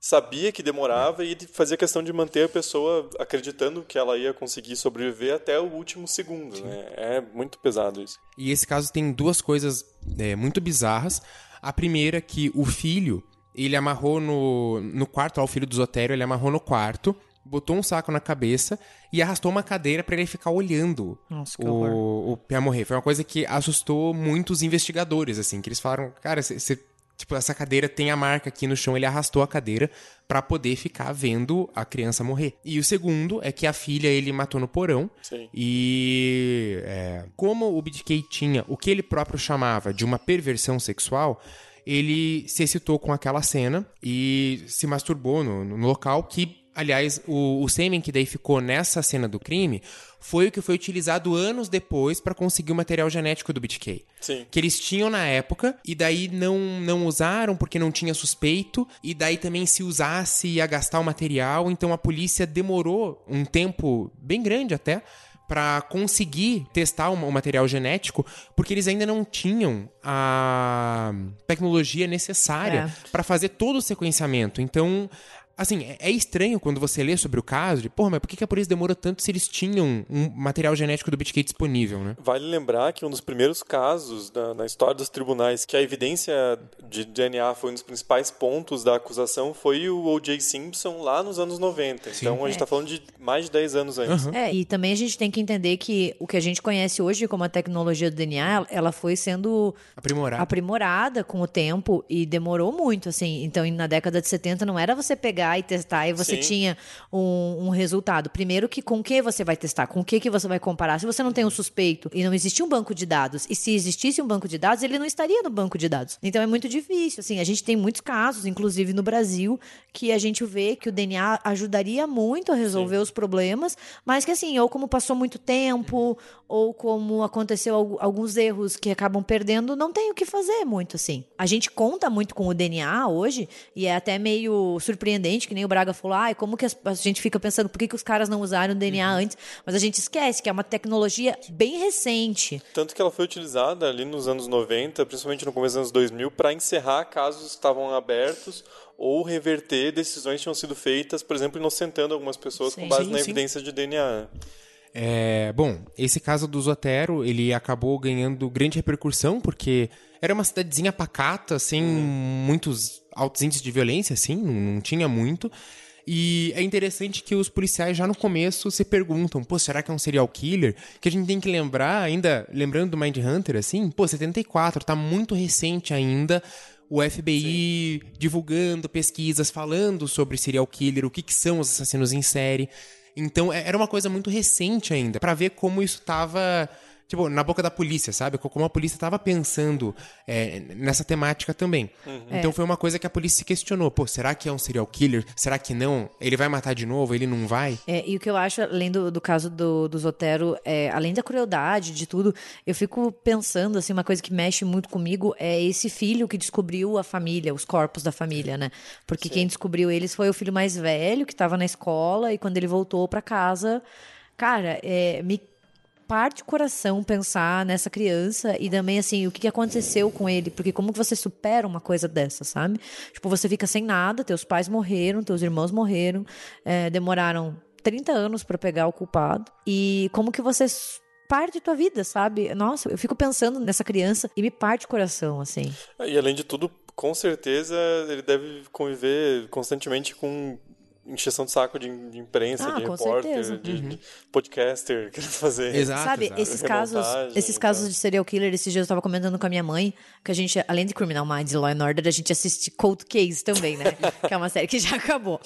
sabia que demorava e ele fazia questão de manter a pessoa acreditando que ela ia conseguir sobreviver até o último segundo. Né? É muito pesado isso. E esse caso tem duas coisas é, muito bizarras. A primeira é que o filho, ele amarrou no, no quarto, ó, o filho do Zotério, ele amarrou no quarto, botou um saco na cabeça e arrastou uma cadeira para ele ficar olhando Nossa, o, o Pia morrer. Foi uma coisa que assustou muitos investigadores, assim, que eles falaram, cara, você Tipo, essa cadeira tem a marca aqui no chão, ele arrastou a cadeira para poder ficar vendo a criança morrer. E o segundo é que a filha ele matou no porão. Sim. E é, como o BTK tinha o que ele próprio chamava de uma perversão sexual, ele se excitou com aquela cena e se masturbou no, no local que Aliás, o, o sêmen que daí ficou nessa cena do crime foi o que foi utilizado anos depois para conseguir o material genético do BTK. Sim. Que eles tinham na época, e daí não, não usaram porque não tinha suspeito, e daí também se usasse ia gastar o material, então a polícia demorou um tempo bem grande até para conseguir testar o material genético, porque eles ainda não tinham a tecnologia necessária É. para fazer todo o sequenciamento. Então, assim, é- é estranho quando você lê sobre o caso de, porra, mas por que que a polícia demorou tanto se eles tinham um material genético do BitK disponível, né? Vale lembrar que um dos primeiros casos da- na história dos tribunais que a evidência de DNA foi um dos principais pontos da acusação foi o O.J. Simpson lá nos anos 90. Então a gente está falando de mais de 10 anos antes. É, e também a gente tem que entender que o que a gente conhece hoje como a tecnologia do DNA, ela foi sendo Aprimorado. aprimorada com o tempo e demorou muito, assim. Então, na década de 70 não era você pegar e testar e você Sim. tinha um, um resultado. Primeiro que com o que você vai testar, com o que, que você vai comparar. Se você não tem um suspeito e não existia um banco de dados, e se existisse um banco de dados, ele não estaria no banco de dados. Então é muito difícil, assim. A gente tem muitos casos, inclusive no Brasil, que a gente vê que o DNA ajudaria muito a resolver os problemas, mas que assim, ou como passou muito tempo, ou como aconteceu algu- alguns erros que acabam perdendo, não tem o que fazer muito assim. A gente conta muito com o DNA hoje e é até meio surpreendente que nem o Braga falou, ai, como que a gente fica pensando por que, que os caras não usaram o DNA antes, mas a gente esquece que é uma tecnologia bem recente. Tanto que ela foi utilizada ali nos anos 90, principalmente no começo dos anos 2000, para encerrar casos que estavam abertos ou reverter decisões que tinham sido feitas, por exemplo, inocentando algumas pessoas Sim. com base Sim, na sim. evidência de DNA. É, bom, esse caso do Zotero, ele acabou ganhando grande repercussão, porque era uma cidadezinha pacata, sem muitos altos índices de violência, assim, não, tinha muito. E é interessante que os policiais já no começo se perguntam, pô, será que é um serial killer? Que a gente tem que lembrar, ainda, lembrando do Mind Hunter, assim, pô, 74, tá muito recente ainda o FBI divulgando pesquisas, falando sobre serial killer, o que, que são os assassinos em série. Então, é- era uma coisa muito recente ainda, pra ver como isso tava, tipo, na boca da polícia, sabe? Como a polícia tava pensando é, nessa temática também. Então, foi uma coisa que a polícia se questionou. Pô, será que é um serial killer? Será que não? Ele vai matar de novo? Ele não vai? É, e o que eu acho, além do, do caso do, do Zotero, é, além da crueldade, de tudo, eu fico pensando, assim, uma coisa que mexe muito comigo é esse filho que descobriu a família, os corpos da família, né? Porque quem descobriu eles foi o filho mais velho, que estava na escola, e quando ele voltou para casa, cara, é, me parte o coração pensar nessa criança e também, assim, o que aconteceu com ele, porque como que você supera uma coisa dessa, sabe? Tipo, você fica sem nada, teus pais morreram, teus irmãos morreram, é, demoraram 30 anos pra pegar o culpado, e como que você parte tua vida, sabe? Nossa, eu fico pensando nessa criança e me parte o coração, assim. E além de tudo, com certeza ele deve conviver constantemente com encheção de saco de, de imprensa, Ah, de repórter, certeza. de, de podcaster querendo fazer. Exato, Sabe, exato. esses casos, esses casos tal. de serial killer, esses dias eu tava comentando com a minha mãe, que a gente, além de Criminal Minds e Law and Order, a gente assiste Cold Case também, né? que é uma série que já acabou.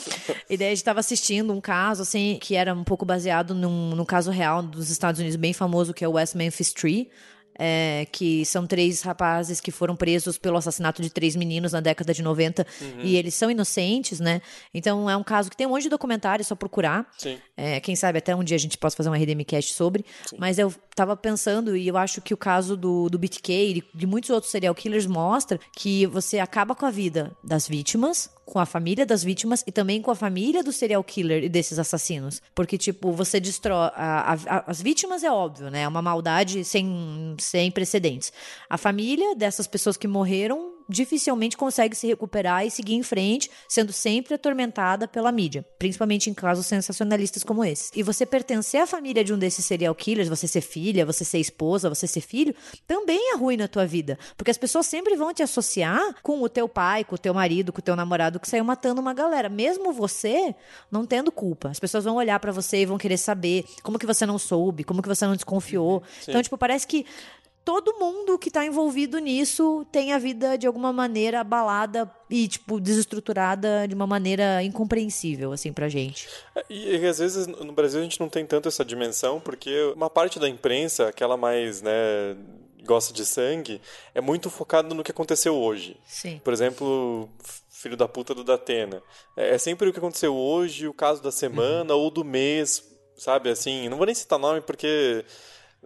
E daí a gente tava assistindo um caso, assim, que era um pouco baseado num, num caso real dos Estados Unidos, bem famoso, que é o West Memphis Tree. É, que são três rapazes que foram presos pelo assassinato de três meninos na década de 90 e eles são inocentes, né? Então é um caso que tem um monte de documentário, é só procurar. Sim. É, quem sabe até um dia a gente possa fazer uma RDMcast sobre. Mas eu tava pensando, e eu acho que o caso do, do BTK e de, de muitos outros serial killers mostra que você acaba com a vida das vítimas, com a família das vítimas e também com a família do serial killer e desses assassinos. Porque, tipo, você destrói. a- a- as vítimas é óbvio, né? É uma maldade sem, sem precedentes. A família dessas pessoas que morreram dificilmente consegue se recuperar e seguir em frente, sendo sempre atormentada pela mídia, principalmente em casos sensacionalistas como esse. E você pertencer à família de um desses serial killers, você ser filha, você ser esposa, você ser filho, também arruina a tua vida, porque as pessoas sempre vão te associar com o teu pai, com o teu marido, com o teu namorado que saiu matando uma galera, mesmo você não tendo culpa. As pessoas vão olhar pra você e vão querer saber como que você não soube, como que você não desconfiou. Então, tipo, parece que todo mundo que tá envolvido nisso tem a vida de alguma maneira abalada e, tipo, desestruturada de uma maneira incompreensível, assim, pra gente. E, e às vezes no Brasil a gente não tem tanto essa dimensão, porque uma parte da imprensa, aquela mais, né, gosta de sangue, é muito focado no que aconteceu hoje. Sim. Por exemplo, filho da puta do Datena. É, é sempre o que aconteceu hoje, o caso da semana ou do mês, sabe? Assim, não vou nem citar nome porque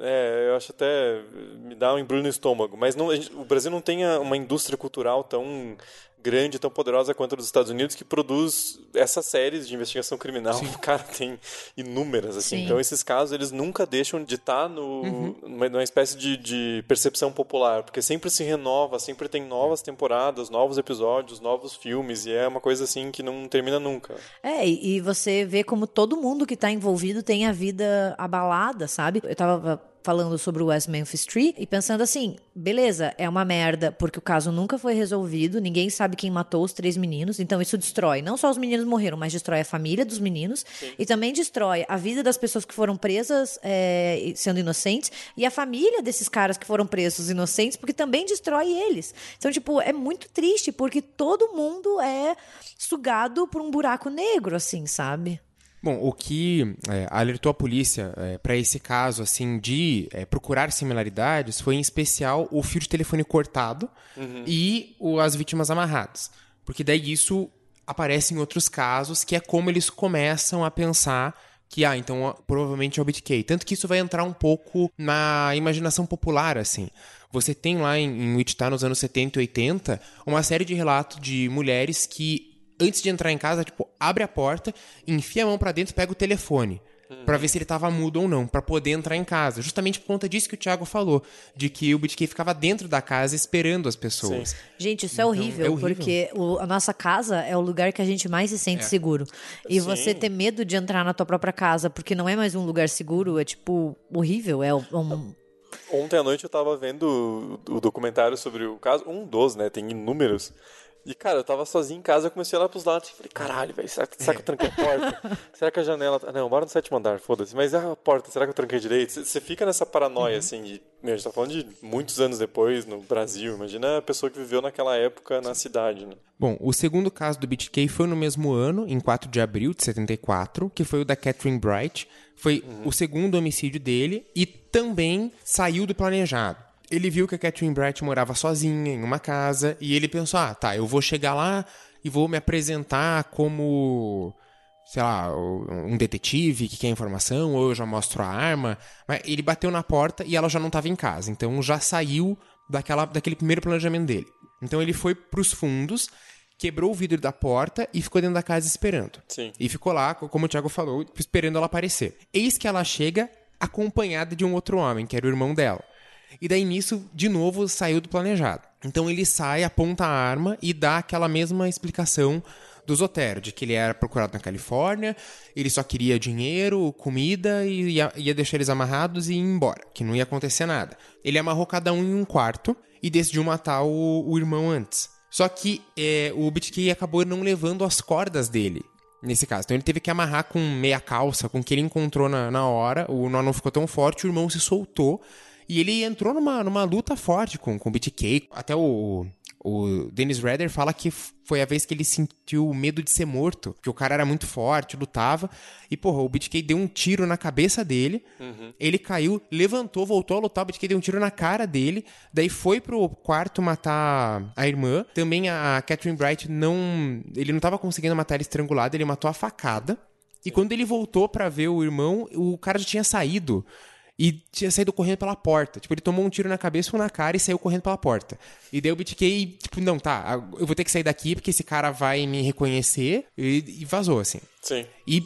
é, eu acho até me dá um embrulho no estômago, mas não, gente, o Brasil não tem uma indústria cultural tão grande, tão poderosa quanto a dos Estados Unidos, que produz essas séries de investigação criminal. Sim. O cara tem inúmeras, assim. Sim. Então, esses casos, eles nunca deixam de estar no, uhum. numa, numa, espécie de, de, percepção popular, porque sempre se renova, sempre tem novas temporadas, novos episódios, novos filmes, e é uma coisa, assim, que não termina nunca. É, e, e você vê como todo mundo que está envolvido tem a vida abalada, sabe? Eu tava falando sobre o West Memphis Tree e pensando assim, beleza, é uma merda porque o caso nunca foi resolvido, ninguém sabe quem matou os três meninos, então isso destrói, não só os meninos morreram, mas destrói a família dos meninos Sim. e também destrói a vida das pessoas que foram presas é, sendo inocentes e a família desses caras que foram presos inocentes, porque também destrói eles. Então, tipo, é muito triste porque todo mundo é sugado por um buraco negro, assim, sabe? Bom, o que é, alertou a polícia é, para esse caso, assim, de é, procurar similaridades, foi em especial o fio de telefone cortado uhum. e o, as vítimas amarradas. Porque daí isso aparece em outros casos, que é como eles começam a pensar que, ah, então provavelmente é o BitK. Tanto que isso vai entrar um pouco na imaginação popular, assim. Você tem lá em, em Wichita, nos anos 70 e 80, uma série de relatos de mulheres que antes de entrar em casa, tipo, abre a porta, enfia a mão para dentro, pega o telefone. Uhum. Pra ver se ele tava mudo ou não, para poder entrar em casa. Justamente por conta disso que o Thiago falou, de que o BitKey ficava dentro da casa esperando as pessoas. Sim. Gente, isso é, então, horrível, é horrível, porque o, a nossa casa é o lugar que a gente mais se sente é. seguro. E Sim. você ter medo de entrar na tua própria casa porque não é mais um lugar seguro, é tipo horrível. É um, Ontem à noite eu tava vendo o documentário sobre o caso, um dos, né? Tem inúmeros. E, cara, eu tava sozinho em casa, eu comecei a olhar pros lados e falei, caralho, velho, será, será, que eu tranquei a porta? será que a janela. Tá... Não, moro no sétimo andar, foda-se. Mas a porta, será que eu tranquei direito? Você fica nessa paranoia, uhum. assim, de. Meu, a gente tá falando de muitos anos depois, no Brasil. Imagina a pessoa que viveu naquela época na cidade, né? Bom, o segundo caso do BitK foi no mesmo ano, em 4 de abril de 74, que foi o da Catherine Bright. Foi uhum. o segundo homicídio dele e também saiu do planejado ele viu que a Catherine Bright morava sozinha em uma casa e ele pensou: ah, tá, eu vou chegar lá e vou me apresentar como, sei lá, um detetive que quer informação, ou eu já mostro a arma. Mas ele bateu na porta e ela já não estava em casa, então já saiu daquela, daquele primeiro planejamento dele. Então ele foi para os fundos, quebrou o vidro da porta e ficou dentro da casa esperando. Sim. E ficou lá, como o Thiago falou, esperando ela aparecer. Eis que ela chega acompanhada de um outro homem, que era o irmão dela. E daí nisso, de novo, saiu do planejado. Então ele sai, aponta a arma e dá aquela mesma explicação do Zotero, de que ele era procurado na Califórnia, ele só queria dinheiro, comida e ia, ia, deixar eles amarrados e ir embora, que não ia acontecer nada. Ele amarrou cada um em um quarto e decidiu matar o, o irmão antes. Só que é, o BitKey acabou não levando as cordas dele. Nesse caso. Então ele teve que amarrar com meia calça, com o que ele encontrou na, na hora. O nó não ficou tão forte, o irmão se soltou e ele entrou numa, numa luta forte com, com o BTK. Até o, o Dennis Redder fala que foi a vez que ele sentiu medo de ser morto, que o cara era muito forte, lutava. E, porra, o BTK deu um tiro na cabeça dele, uhum. ele caiu, levantou, voltou a lutar, o BTK deu um tiro na cara dele, daí foi pro quarto matar a irmã. Também a Catherine Bright não. Ele não tava conseguindo matar ela estrangulada, ele matou a facada. E quando ele voltou para ver o irmão, o cara já tinha saído e tinha saído correndo pela porta. Tipo, ele tomou um tiro na cabeça ou na cara e saiu correndo pela porta. E daí o BTK, tipo, não, tá, eu vou ter que sair daqui porque esse cara vai me reconhecer e, e vazou, assim. Sim. E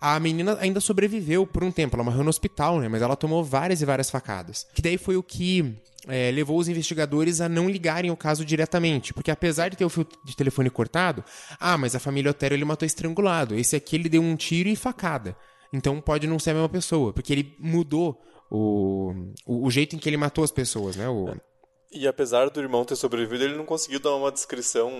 a menina ainda sobreviveu por um tempo, ela morreu no hospital, né? Mas ela tomou várias e várias facadas. Que daí foi o que é, levou os investigadores a não ligarem o caso diretamente. Porque apesar de ter o fio de telefone cortado, ah, mas a família Otero ele matou estrangulado. Esse aqui ele deu um tiro e facada. Então pode não ser a mesma pessoa, porque ele mudou o, o, o jeito em que ele matou as pessoas, né? O... E apesar do irmão ter sobrevivido, ele não conseguiu dar uma descrição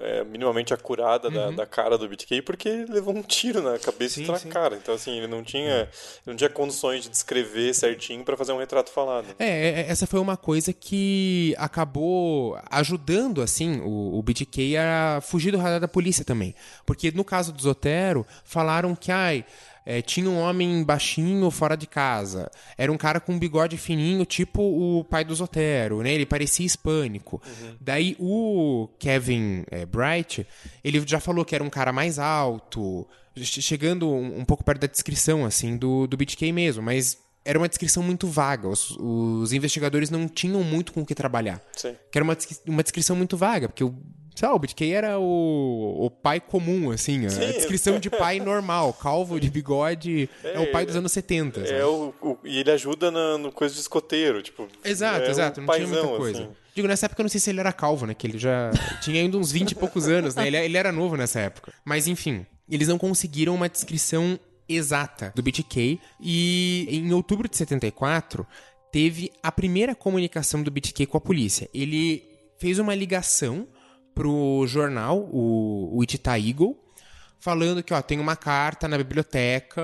é, minimamente acurada uhum. da, da, cara do BTK, porque ele levou um tiro na cabeça sim, e na sim. cara. Então, assim, ele não tinha, não tinha condições de descrever certinho para fazer um retrato falado. É, é, é, essa foi uma coisa que acabou ajudando, assim, o, o BTK a fugir do radar da polícia também. Porque no caso do Zotero, falaram que, ai é, tinha um homem baixinho fora de casa. Era um cara com um bigode fininho, tipo o pai do Zotero, né? Ele parecia hispânico. Daí o Kevin é, Bright, ele já falou que era um cara mais alto, che- chegando um, um pouco perto da descrição, assim, do, do BTK mesmo, mas era uma descrição muito vaga. Os, os investigadores não tinham muito com o que trabalhar. Sim. Que era uma, uma descrição muito vaga, porque o. Sei lá, o BTK era o, o pai comum, assim, a Sim. descrição de pai normal, calvo, de bigode, é, o pai dos anos 70. sabe? É o, o- e ele ajuda na, no coisa de escoteiro, tipo. Exato, é exato, um não tinha muita paizão, coisa. assim. Digo, nessa época eu não sei se ele era calvo, né? Que ele já tinha ainda uns 20 e poucos anos, né? Ele, ele era novo nessa época. Mas enfim, eles não conseguiram uma descrição exata do BTK. E em outubro de 74, teve a primeira comunicação do BTK com a polícia. Ele fez uma ligação pro jornal, o, o Wichita Eagle, falando que, ó, tem uma carta na biblioteca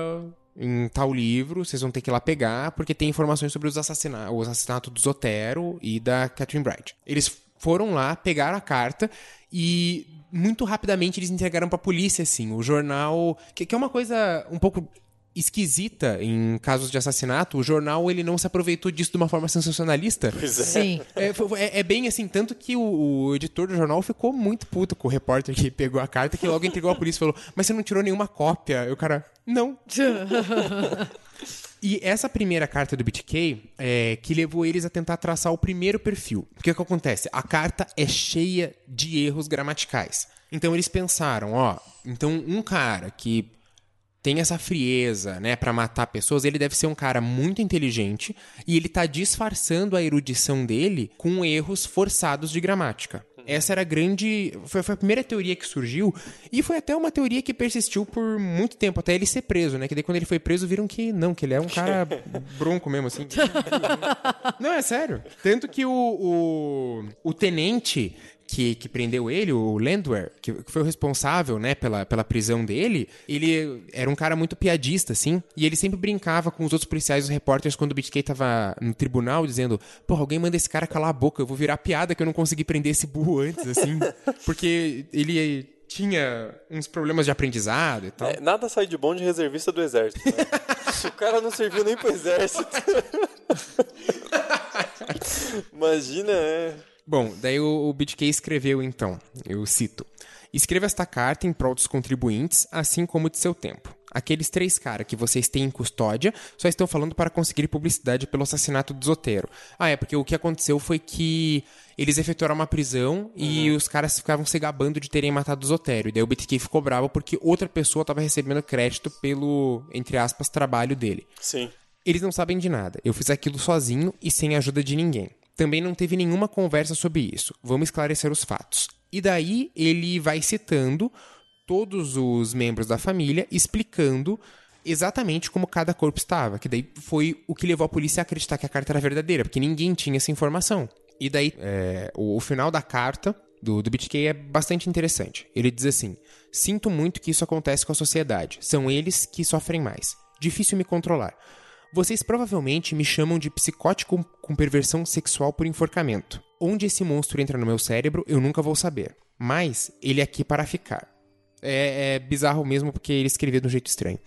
em tal livro, vocês vão ter que ir lá pegar, porque tem informações sobre os assassina o assassinato do Zotero e da Catherine Bright. Eles foram lá, pegaram a carta e muito rapidamente eles entregaram pra polícia, assim, o jornal, que, que é uma coisa um pouco esquisita em casos de assassinato, o jornal ele não se aproveitou disso de uma forma sensacionalista. Pois é. Sim. É, foi- é- é bem assim, tanto que o, o editor do jornal ficou muito puto com o repórter que pegou a carta, que logo entregou à polícia e falou: Mas você não tirou nenhuma cópia? E o cara, não. E essa primeira carta do BTK é que levou eles a tentar traçar o primeiro perfil. Porque o que acontece? A carta é cheia de erros gramaticais. Então eles pensaram, ó, então um cara que tem essa frieza, né, Pra matar pessoas, ele deve ser um cara muito inteligente e ele tá disfarçando a erudição dele com erros forçados de gramática. Essa era a grande. Foi, foi a primeira teoria que surgiu. E foi até uma teoria que persistiu por muito tempo, até ele ser preso, né? Que daí quando ele foi preso, viram que não, que ele é um cara bronco mesmo, assim. Não, é sério. Tanto que o, o, o tenente que, que prendeu ele, o Landwehr, que, que foi o responsável, né, pela, pela prisão dele, ele era um cara muito piadista, assim, e ele sempre brincava com os outros policiais, os repórteres, quando o BTK tava no tribunal, dizendo, pô, alguém manda esse cara calar a boca, eu vou virar piada que eu não consegui prender esse burro antes, assim, porque ele tinha uns problemas de aprendizado e tal. É, nada sai de bom de reservista do exército. né? o cara não serviu nem pro exército. Imagina, é. Bom, daí o, o BitK escreveu então, eu cito: Escreva esta carta em prol dos contribuintes, assim como de seu tempo. Aqueles três caras que vocês têm em custódia só estão falando para conseguir publicidade pelo assassinato do Zotero. Ah, é, porque o que aconteceu foi que eles efetuaram uma prisão e os caras ficavam se gabando de terem matado o Zotero. E daí o BTK ficou bravo porque outra pessoa estava recebendo crédito pelo, entre aspas, trabalho dele. Sim. Eles não sabem de nada. Eu fiz aquilo sozinho e sem a ajuda de ninguém. Também não teve nenhuma conversa sobre isso. Vamos esclarecer os fatos. E daí ele vai citando todos os membros da família, explicando exatamente como cada corpo estava. Que daí foi o que levou a polícia a acreditar que a carta era verdadeira, porque ninguém tinha essa informação. E daí, é, o, o final da carta do, do é bastante interessante. Ele diz assim: Sinto muito que isso acontece com a sociedade. São eles que sofrem mais. Difícil me controlar. Vocês provavelmente me chamam de psicótico com perversão sexual por enforcamento. Onde esse monstro entra no meu cérebro, eu nunca vou saber. Mas ele é aqui para ficar. É, é bizarro mesmo porque ele escreveu de um jeito estranho.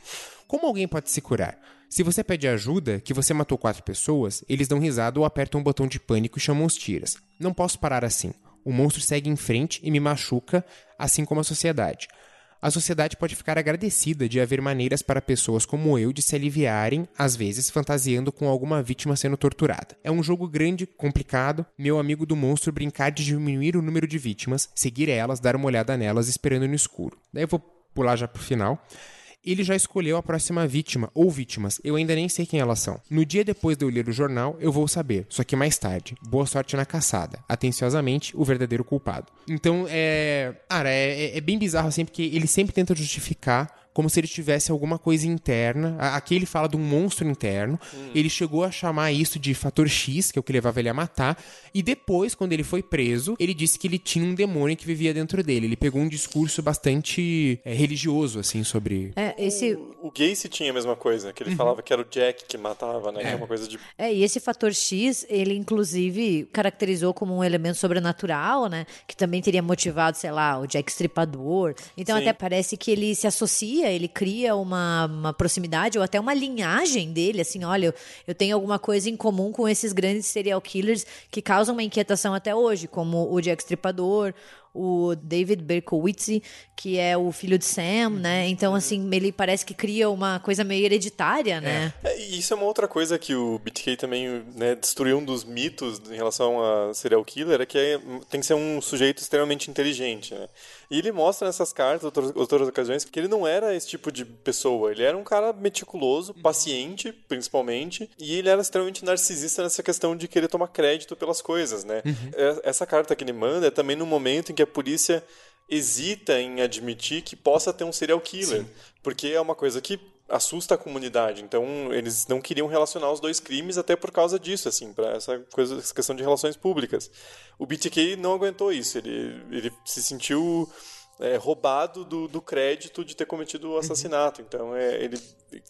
Como alguém pode se curar? Se você pede ajuda, que você matou quatro pessoas, eles dão risada ou apertam um botão de pânico e chamam os tiras. Não posso parar assim. O monstro segue em frente e me machuca, assim como a sociedade. A sociedade pode ficar agradecida de haver maneiras para pessoas como eu de se aliviarem, às vezes fantasiando com alguma vítima sendo torturada. É um jogo grande, complicado, meu amigo do monstro brincar de diminuir o número de vítimas, seguir elas, dar uma olhada nelas esperando no escuro. Daí eu vou pular já pro final. Ele já escolheu a próxima vítima ou vítimas, eu ainda nem sei quem elas são. No dia depois de eu ler o jornal, eu vou saber, só que mais tarde. Boa sorte na caçada. Atenciosamente, o verdadeiro culpado. Então, é. Cara, é, é- é bem bizarro assim, porque ele sempre tenta justificar como se ele tivesse alguma coisa interna. Aqui ele fala de um monstro interno. Ele chegou a chamar isso de fator X, que é o que levava ele a matar. E depois, quando ele foi preso, ele disse que ele tinha um demônio que vivia dentro dele. Ele pegou um discurso bastante é, religioso, assim, sobre. É, esse, O Gacy tinha a mesma coisa, que ele Uhum. falava que era o Jack que matava, né? É uma coisa de. É, e esse fator X, ele inclusive caracterizou como um elemento sobrenatural, né? Que também teria motivado, sei lá, o Jack Stripador. Então Sim. até parece que ele se associa empatia, ele cria uma, uma proximidade ou até uma linhagem dele, assim, olha, eu, eu tenho alguma coisa em comum com esses grandes serial killers que causam uma inquietação até hoje, como o Jack Stripador, o David Berkowitz, que é o filho de Sam, né? Então, assim, ele parece que cria uma coisa meio hereditária, né? É, e isso é uma outra coisa que o BTK também né, destruiu um dos mitos em relação a serial killer, é que é, tem que ser um sujeito extremamente inteligente, né? E ele mostra nessas cartas, outras, outras ocasiões, que ele não era esse tipo de pessoa. Ele era um cara meticuloso, paciente, principalmente, e ele era extremamente narcisista nessa questão de querer tomar crédito pelas coisas, né? Uhum. Essa carta que ele manda é também no momento em que a polícia hesita em admitir que possa ter um serial killer, Sim. porque é uma coisa que assusta a comunidade. Então, eles não queriam relacionar os dois crimes até por causa disso, assim, para essa coisa, essa questão de relações públicas. O BTK não aguentou isso. Ele, ele se sentiu é, roubado do, do, crédito de ter cometido o assassinato. Então, é, ele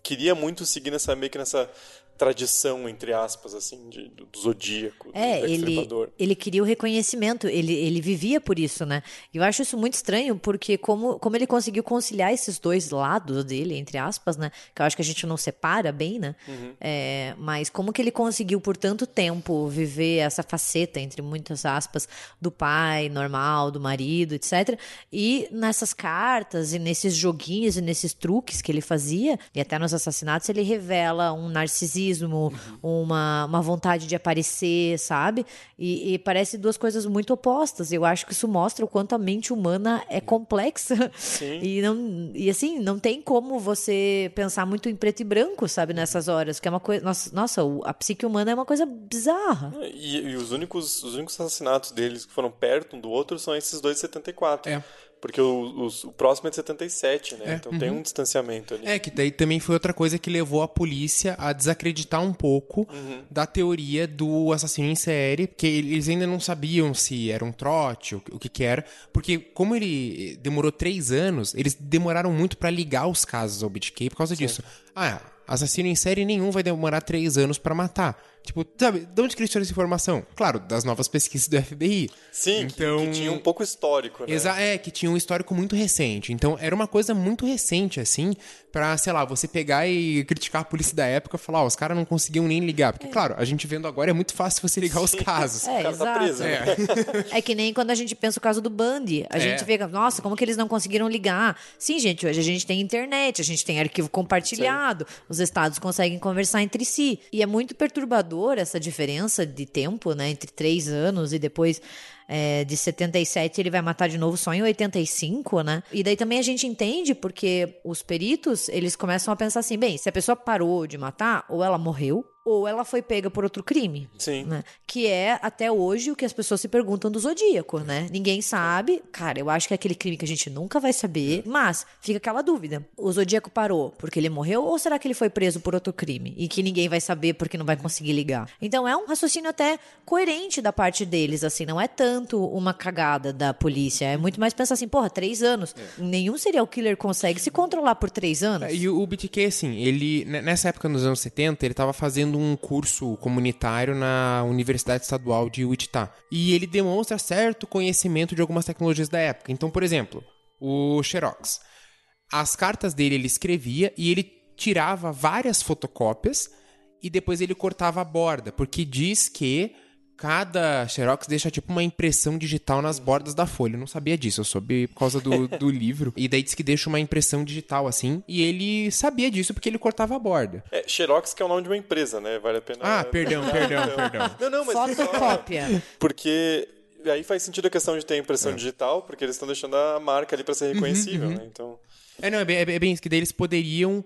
queria muito seguir nessa meio que nessa tradição, entre aspas, assim, de, do, zodíaco, é, do ele, ele queria o reconhecimento, ele, ele vivia por isso, né? E eu acho isso muito estranho, porque como, como ele conseguiu conciliar esses dois lados dele, entre aspas, né? Que eu acho que a gente não separa bem, né? Uhum. É, mas como que ele conseguiu por tanto tempo viver essa faceta, entre muitas aspas, do pai normal, do marido, etc. E nessas cartas e nesses joguinhos e nesses truques que ele fazia, e até nos assassinatos, ele revela um narcisismo narcisismo, uhum. uma, uma vontade de aparecer, sabe? E, e, parece duas coisas muito opostas. Eu acho que isso mostra o quanto a mente humana é complexa. Sim. E, não, e assim, não tem como você pensar muito em preto e branco, sabe, nessas horas. Que é uma coisa. Nossa, nossa a psique humana é uma coisa bizarra. E, e os, únicos, os únicos assassinatos deles que foram perto um do outro são esses dois de 74. É. Porque o, o, o, próximo é de 77, né? É, então uhum. tem um distanciamento ali. É, que daí também foi outra coisa que levou a polícia a desacreditar um pouco uhum. da teoria do assassino em série, porque eles ainda não sabiam se era um trote, o, o que que era, porque como ele demorou três anos, eles demoraram muito para ligar os casos ao BitK por causa Sim. disso. Ah, assassino em série nenhum vai demorar três anos para matar. Tipo, sabe, de onde que eles tiram essa informação? Claro, das novas pesquisas do FBI. Sim, então, que, que tinha um pouco histórico, né? Exa é, que tinha um histórico muito recente. Então, era uma coisa muito recente, assim, pra, sei lá, você pegar e criticar a polícia da época e falar, ó, oh, os caras não conseguiam nem ligar. Porque, é. claro, a gente vendo agora é muito fácil você ligar Sim. os casos. É, o cara tá exato. Tá preso, né? é. é. que nem quando a gente pensa o caso do Bundy. A é. gente vê, nossa, como que eles não conseguiram ligar? Sim, gente, hoje a gente tem internet, a gente tem arquivo compartilhado, Sim. os estados conseguem conversar entre si. E é muito perturbador essa diferença diferença de tempo, né? Entre três anos e depois é, de 77 ele vai matar de novo só em 85, né? E daí também a gente entende porque os peritos, eles começam a pensar assim, bem, se a pessoa parou de matar, ou ela morreu, ou ela foi pega por outro crime. Sim. Né? Que é, até hoje, o que as pessoas se perguntam do Zodíaco, né? Ninguém sabe. Cara, eu acho que é aquele crime que a gente nunca vai saber, mas fica aquela dúvida. O Zodíaco parou porque ele morreu ou será que ele foi preso por outro crime? E que ninguém vai saber porque não vai conseguir ligar? Então é um raciocínio até coerente da parte deles, assim, não é tanto uma cagada da polícia. É muito mais pensar assim, porra, três anos. É. Nenhum serial killer consegue se controlar por três anos. É, e o BTK, assim, ele, nessa época, nos anos 70, ele tava fazendo fazendo um curso comunitário na Universidade Estadual de Wichita. E ele demonstra certo conhecimento de algumas tecnologias da época. Então, por exemplo, o Xerox. As cartas dele ele escrevia e ele tirava várias fotocópias e depois ele cortava a borda, porque diz que cada Xerox deixa tipo uma impressão digital nas bordas da folha. Eu não sabia disso, eu soube por causa do, do livro. E daí diz que deixa uma impressão digital assim. E ele sabia disso porque ele cortava a borda. É, Xerox que é o nome de uma empresa, né? Vale a pena. Ah, perdão, perdão, perdão. Não, não, mas Fotocópia. Porque aí faz sentido a questão de ter impressão é. digital, porque eles estão deixando a marca ali para ser uhum, reconhecível, uhum, uhum. né? Então. É, não, é bem, é bem isso, que daí eles poderiam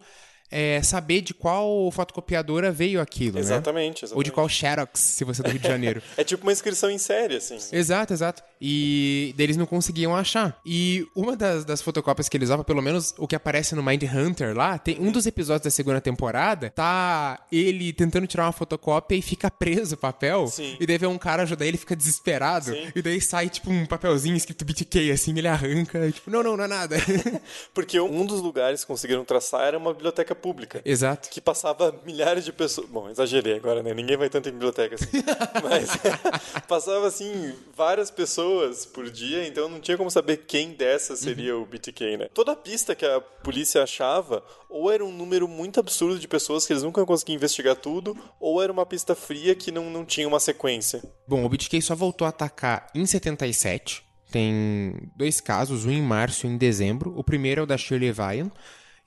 é, saber de qual fotocopiadora veio aquilo, exatamente, né? Exatamente. Ou de qual Xerox, se você é do Rio de Janeiro. é tipo uma inscrição em série, assim. Exato, exato. E eles não conseguiam achar. E uma das, das fotocópias que eles usavam, pelo menos o que aparece no Mind Hunter lá, tem um dos episódios da segunda temporada, tá ele tentando tirar uma fotocópia e fica preso o papel. Sim. E daí vem um cara ajudar ele, fica desesperado. Sim. E daí sai, tipo, um papelzinho escrito BTK, assim, ele arranca. E, tipo, não, não, não é nada. Porque um dos lugares que conseguiram traçar era uma biblioteca pública. Exato. Que passava milhares de pessoas. Bom, exagerei agora, né? Ninguém vai tanto em biblioteca assim. Mas passava, assim, várias pessoas por dia, então não tinha como saber quem dessas seria o BTK, né? Toda pista que a polícia achava, ou era um número muito absurdo de pessoas que eles nunca conseguiam investigar tudo, ou era uma pista fria que não, não tinha uma sequência. Bom, o BTK só voltou a atacar em 77. Tem dois casos, um em março e um em dezembro. O primeiro é o da Shirley Vian,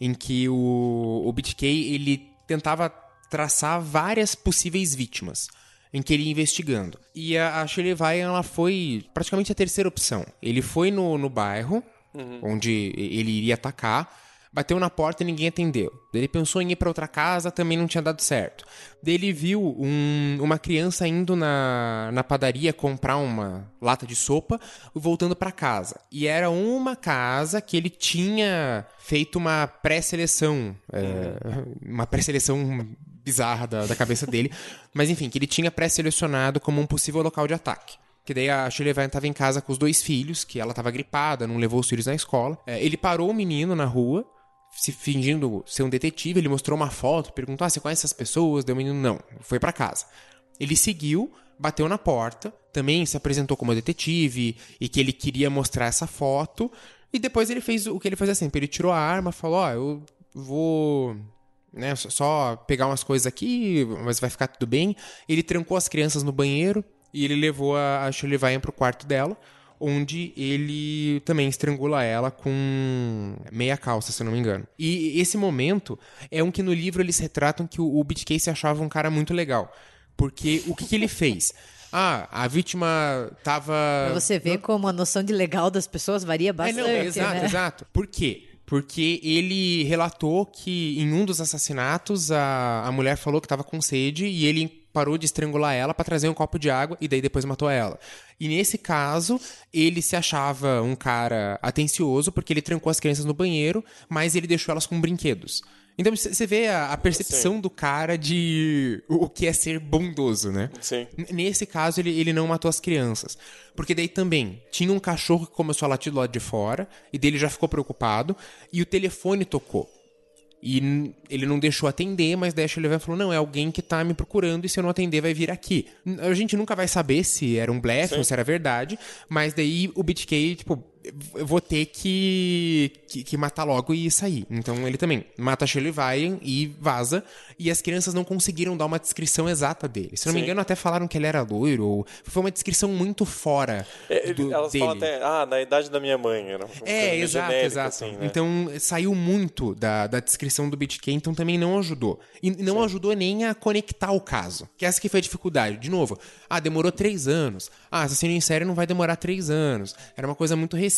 em que o, o BTK ele tentava traçar várias possíveis vítimas em que ele ia investigando. E a, a Shirley ela foi praticamente a terceira opção. Ele foi no, no bairro, onde ele iria atacar, bateu na porta e ninguém atendeu. Daí Ele pensou em ir para outra casa, também não tinha dado certo. Daí Ele viu um- uma criança indo na, na padaria comprar uma lata de sopa e voltando para casa. E era uma casa que ele tinha feito uma pré-seleção, é, uma pré-seleção bizarra da, da cabeça dele, mas enfim, que ele tinha pré-selecionado como um possível local de ataque. Que daí a Shirley Vine estava em casa com os dois filhos, que ela estava gripada, não levou os filhos na escola. É, ele parou o menino na rua, se fingindo ser um detetive, ele mostrou uma foto, perguntou: Ah, você conhece essas pessoas? Deu o menino, não, foi para casa. Ele seguiu, bateu na porta, também se apresentou como detetive e que ele queria mostrar essa foto. E depois ele fez o que ele fazia sempre: ele tirou a arma, falou: Ó, eu vou né, só- pegar umas coisas aqui, mas vai ficar tudo bem. Ele trancou as crianças no banheiro e ele levou a, Shirley Vian pro quarto dela, onde ele também estrangula ela com meia calça, se eu não me engano. E esse momento é um que no livro eles retratam que o, BTK se achava um cara muito legal. Porque o que, que ele fez? Ah, a vítima tava. Pra você ver como a noção de legal das pessoas varia É, bastante. não, exato, né? exato. Por quê? Porque ele relatou que em um dos assassinatos a, a mulher falou que estava com sede e ele parou de estrangular ela para trazer um copo de água e daí depois matou ela. E nesse caso, ele se achava um cara atencioso porque ele trancou as crianças no banheiro, mas ele deixou elas com brinquedos. Então você vê a, a percepção do cara de o que é ser bondoso, né? Sim. Nesse caso, ele, ele não matou as crianças. Porque daí também tinha um cachorro que começou a latir do lado de fora, e dele já ficou preocupado, e o telefone tocou. E ele não deixou atender, mas daí a Shirley falou: não, é alguém que tá me procurando, e se eu não atender, vai vir aqui. A gente nunca vai saber se era um blefe ou se era verdade, mas daí o BTK, tipo, eu vou ter que, que, que matar logo e sair. Então ele também mata a Shirley Vian e vaza. E as crianças não conseguiram dar uma descrição exata dele. Se não me Sim. engano, até falaram que ele era loiro. Ou... Foi uma descrição muito fora É, do, elas dele. falam até, ah, na idade da minha mãe. Era É, exato, exato. assim, né? Então saiu muito da, da descrição do BitK, então também não ajudou. E não ajudou nem a conectar o caso. Que essa que foi a dificuldade. De novo, ah, demorou três anos. Ah, assassino em série não vai demorar três anos. Era uma coisa muito recente,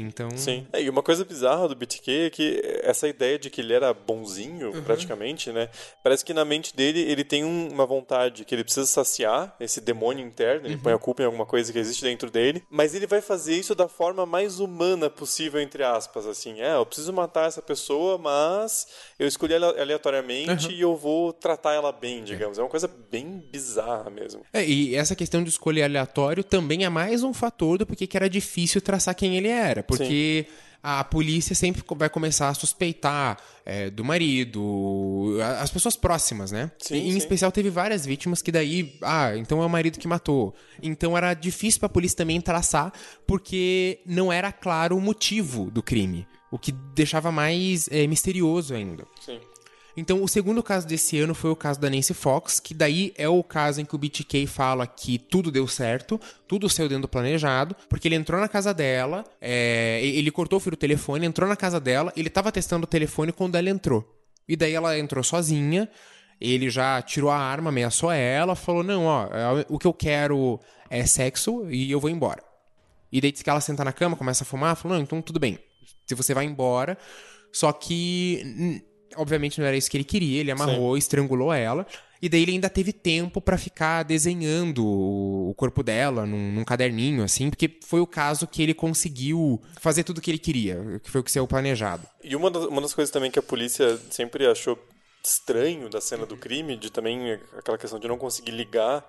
então. Sim. É, e uma coisa bizarra do BTK é que essa ideia de que ele era bonzinho, Uhum. praticamente, né? Parece que na mente dele ele tem um- uma vontade que ele precisa saciar esse demônio interno, ele Uhum. põe a culpa em alguma coisa que existe dentro dele, mas ele vai fazer isso da forma mais humana possível, entre aspas, assim. É, eu preciso matar essa pessoa, mas eu escolhi ale- aleatoriamente Uhum. e eu vou tratar ela bem, digamos. É uma coisa bem bizarra mesmo. É, e essa questão de escolher aleatório também é mais um fator do porquê que era difícil traçar quem ele era. Porque a polícia sempre vai começar a suspeitar é, do marido, a- as pessoas próximas, né? Sim, E, em sim. especial teve várias vítimas que daí, ah, então é o marido que matou. Então era difícil pra polícia também traçar, porque não era claro o motivo do crime. O que deixava mais é, misterioso ainda. Sim. Então, o segundo caso desse ano foi o caso da Nancy Fox, que daí é o caso em que o BTK fala que tudo deu certo, tudo saiu dentro do planejado, porque ele entrou na casa dela, é, ele cortou o fio do telefone, entrou na casa dela, ele tava testando o telefone quando ela entrou. E daí ela entrou sozinha, ele já tirou a arma, ameaçou ela, falou: Não, ó, é, o que eu quero é sexo e eu vou embora. E daí diz que ela senta na cama, começa a fumar, falou, não, então tudo bem. Se você vai embora. Só que, obviamente, não era isso que ele queria. Ele amarrou, estrangulou ela. E daí ele ainda teve tempo pra ficar desenhando o o corpo dela num, num caderninho, assim, porque foi o caso que ele conseguiu fazer tudo o que ele queria, que foi o que saiu planejado. E uma das, uma das coisas também que a polícia sempre achou estranho da cena do crime, de também aquela questão de não conseguir ligar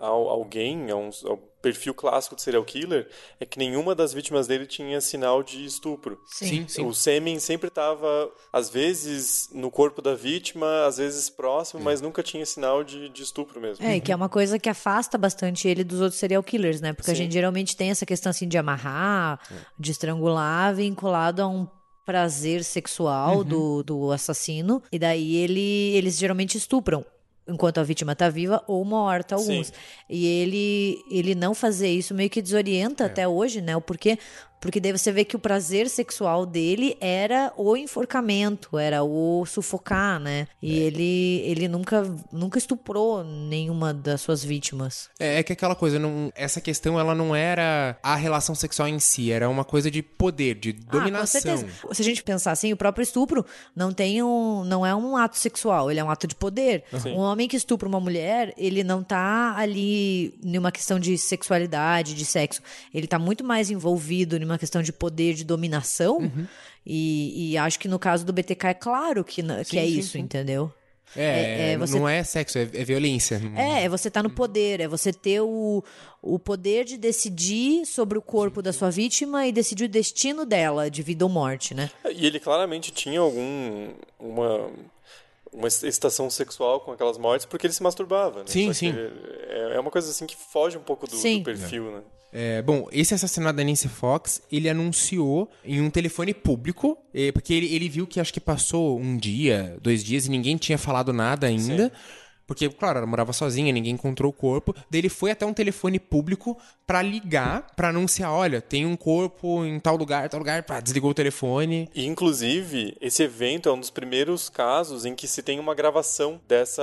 ao, alguém, a um, ao perfil clássico de serial killer, é que nenhuma das vítimas dele tinha sinal de estupro. Sim. sim. O sêmen sempre estava, às vezes, no corpo da vítima, às vezes próximo, mas nunca tinha sinal de, de estupro mesmo. É, e que é uma coisa que afasta bastante ele dos outros serial killers, né? Porque a Sim. gente geralmente tem essa questão assim de amarrar, de estrangular, vinculado a um prazer sexual do, do assassino. E daí ele, eles geralmente estupram. Enquanto a vítima tá viva ou morta, alguns. Sim. E ele, ele não fazer isso meio que desorienta até hoje, né? O porquê. Porque daí você vê que o prazer sexual dele era o enforcamento, era o sufocar, né? E ele, ele nunca, nunca estuprou nenhuma das suas vítimas. É, é que aquela coisa, não, essa questão ela não era a relação sexual em si, era uma coisa de poder, de Ah, dominação. com certeza. Se a gente pensar assim, o próprio estupro não tem um, não é um ato sexual, ele é um ato de poder. Sim. Um homem que estupra uma mulher, ele não tá ali numa questão de sexualidade, de sexo. Ele tá muito mais envolvido numa questão de poder, de dominação. Uhum. E, e acho que no caso do BTK é claro que, n- que Sim, é sim, isso, sim. entendeu? É, É, é, você- não é sexo, é, é violência. É, é você estar no poder, é você ter o, o poder de decidir sobre o corpo da sua vítima e decidir o destino dela, de vida ou morte, né? E ele claramente tinha algum. uma. uma excitação sexual com aquelas mortes porque ele se masturbava, né? Sim, Só sim. É é uma coisa assim que foge um pouco do, Sim. do perfil, né? É, bom, esse assassinato da Nancy Fox, ele anunciou em um telefone público, eh, porque ele, ele viu que acho que passou um dia, dois dias e ninguém tinha falado nada ainda. Porque, claro, ela morava sozinha, ninguém encontrou o corpo. Daí ele foi até um telefone público pra ligar, pra anunciar, olha, tem um corpo em tal lugar, tal lugar, pá, desligou o telefone. E, inclusive, esse evento é um dos primeiros casos em que se tem uma gravação dessa,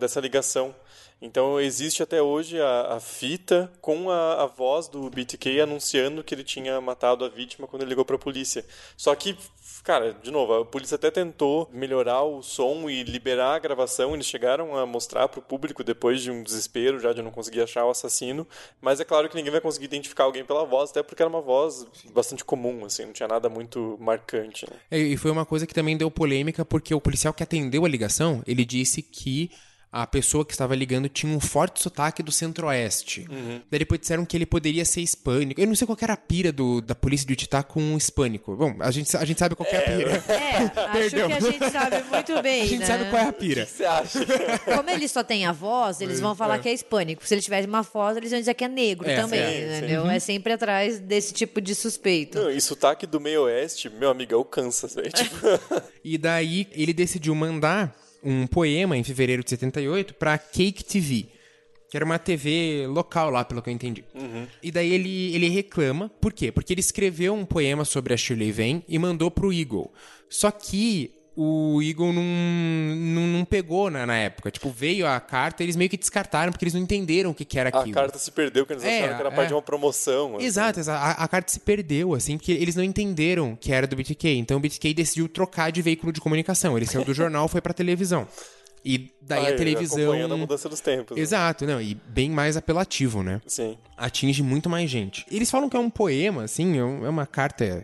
dessa ligação. Então, existe até hoje a, a fita com a, a voz do BTK anunciando que ele tinha matado a vítima quando ele ligou para a polícia. Só que, cara, de novo, a polícia até tentou melhorar o som e liberar a gravação. Eles chegaram a mostrar para o público depois de um desespero já de não conseguir achar o assassino. Mas é claro que ninguém vai conseguir identificar alguém pela voz, até porque era uma voz bastante comum, assim, não tinha nada muito marcante. Né? É, E foi uma coisa que também deu polêmica, porque o policial que atendeu a ligação, ele disse que a pessoa que estava ligando tinha um forte sotaque do centro-oeste. Daí depois disseram que ele poderia ser hispânico. Eu não sei qual que era a pira do, da polícia de Utah com o hispânico. Bom, a gente, a gente sabe qual que é a pira. É, acho Perdão. que a gente sabe muito bem, A gente né? sabe qual é a pira. Você acha? Como ele só tem a voz, eles vão falar que é hispânico. Se ele tivesse uma voz, eles vão dizer que é negro É, também, sim, sim. entendeu? É sempre atrás desse tipo de suspeito. Não, e sotaque do meio oeste, meu amigo, é o Kansas, velho. Tipo, E daí ele decidiu mandar um poema em fevereiro de 78 pra Cake TV. Que era uma TV local lá, pelo que eu entendi. E daí ele, ele reclama. Por quê? Porque ele escreveu um poema sobre a Shirley Vane e mandou pro Eagle. Só que o Eagle não, não, não pegou na, na época. Tipo, veio a carta e eles meio que descartaram porque eles não entenderam o que, que era a aquilo. carta se perdeu, porque eles É, acharam que era é. parte de uma promoção. assim. Exato. A, a carta se perdeu, assim, porque eles não entenderam que era do BTK. Então o BTK decidiu trocar de veículo de comunicação. Ele saiu do jornal foi pra televisão. E daí Aí, a televisão. Acompanhando a mudança dos tempos. né? Exato, não, e bem mais apelativo, né? Sim. Atinge muito mais gente. Eles falam que é um poema, assim, é é uma carta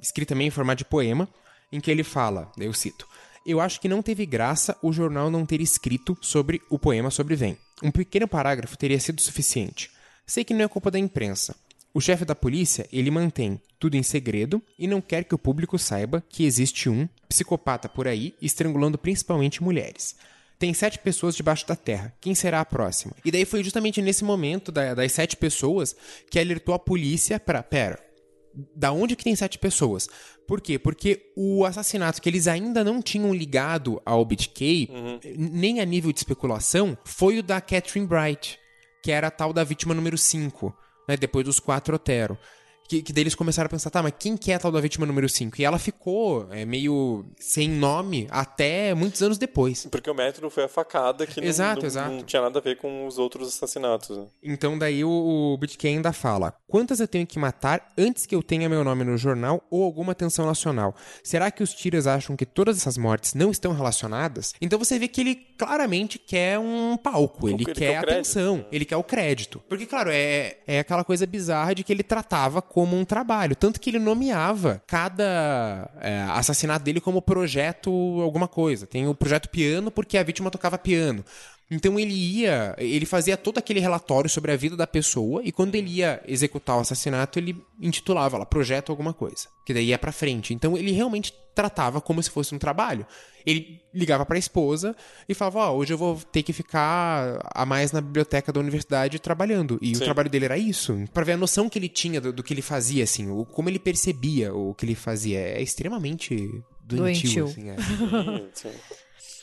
escrita meio em formato de poema, em que ele fala, eu cito: Eu acho que não teve graça o jornal não ter escrito sobre o poema sobre Vem. Um pequeno parágrafo teria sido suficiente. Sei que não é culpa da imprensa. O chefe da polícia, ele mantém tudo em segredo e não quer que o público saiba que existe um psicopata por aí estrangulando principalmente mulheres. Tem sete pessoas debaixo da terra. Quem será a próxima? E daí foi justamente nesse momento da- das sete pessoas que alertou a polícia para, pera, da onde que tem sete pessoas? Por quê? Porque o assassinato que eles ainda não tinham ligado ao BitK, nem a nível de especulação, foi o da Catherine Bright, que era a tal da vítima número 5, né, depois dos quatro Otero. Que, que daí eles começaram a pensar, tá, mas quem que é a tal da vítima número 5? E ela ficou é, meio sem nome até muitos anos depois. Porque o método foi a facada que não- Exato, não, exato. não tinha nada a ver com os outros assassinatos. né? Então daí o, o BitK ainda fala: quantas eu tenho que matar antes que eu tenha meu nome no jornal ou alguma atenção nacional? Será que os tiras acham que todas essas mortes não estão relacionadas? Então você vê que ele claramente quer um palco, ele, Ele quer, quer crédito. atenção, ele quer o crédito. Porque, claro, é, é aquela coisa bizarra de que ele tratava como um trabalho. Tanto que ele nomeava cada é, assassinato dele como projeto alguma coisa. Tem o projeto piano porque a vítima tocava piano. Então ele ia, ele fazia todo aquele relatório sobre a vida da pessoa e quando ele ia executar o assassinato, ele intitulava lá, projeto alguma coisa, que daí ia pra frente. Então ele realmente tratava como se fosse um trabalho. Ele ligava pra esposa e falava: Ó, hoje eu vou ter que ficar a mais na biblioteca da universidade trabalhando. E Sim. o trabalho dele era isso. Pra ver a noção que ele tinha do, do que ele fazia, assim, o, como ele percebia o que ele fazia. É extremamente doentio, Doentio. assim. É.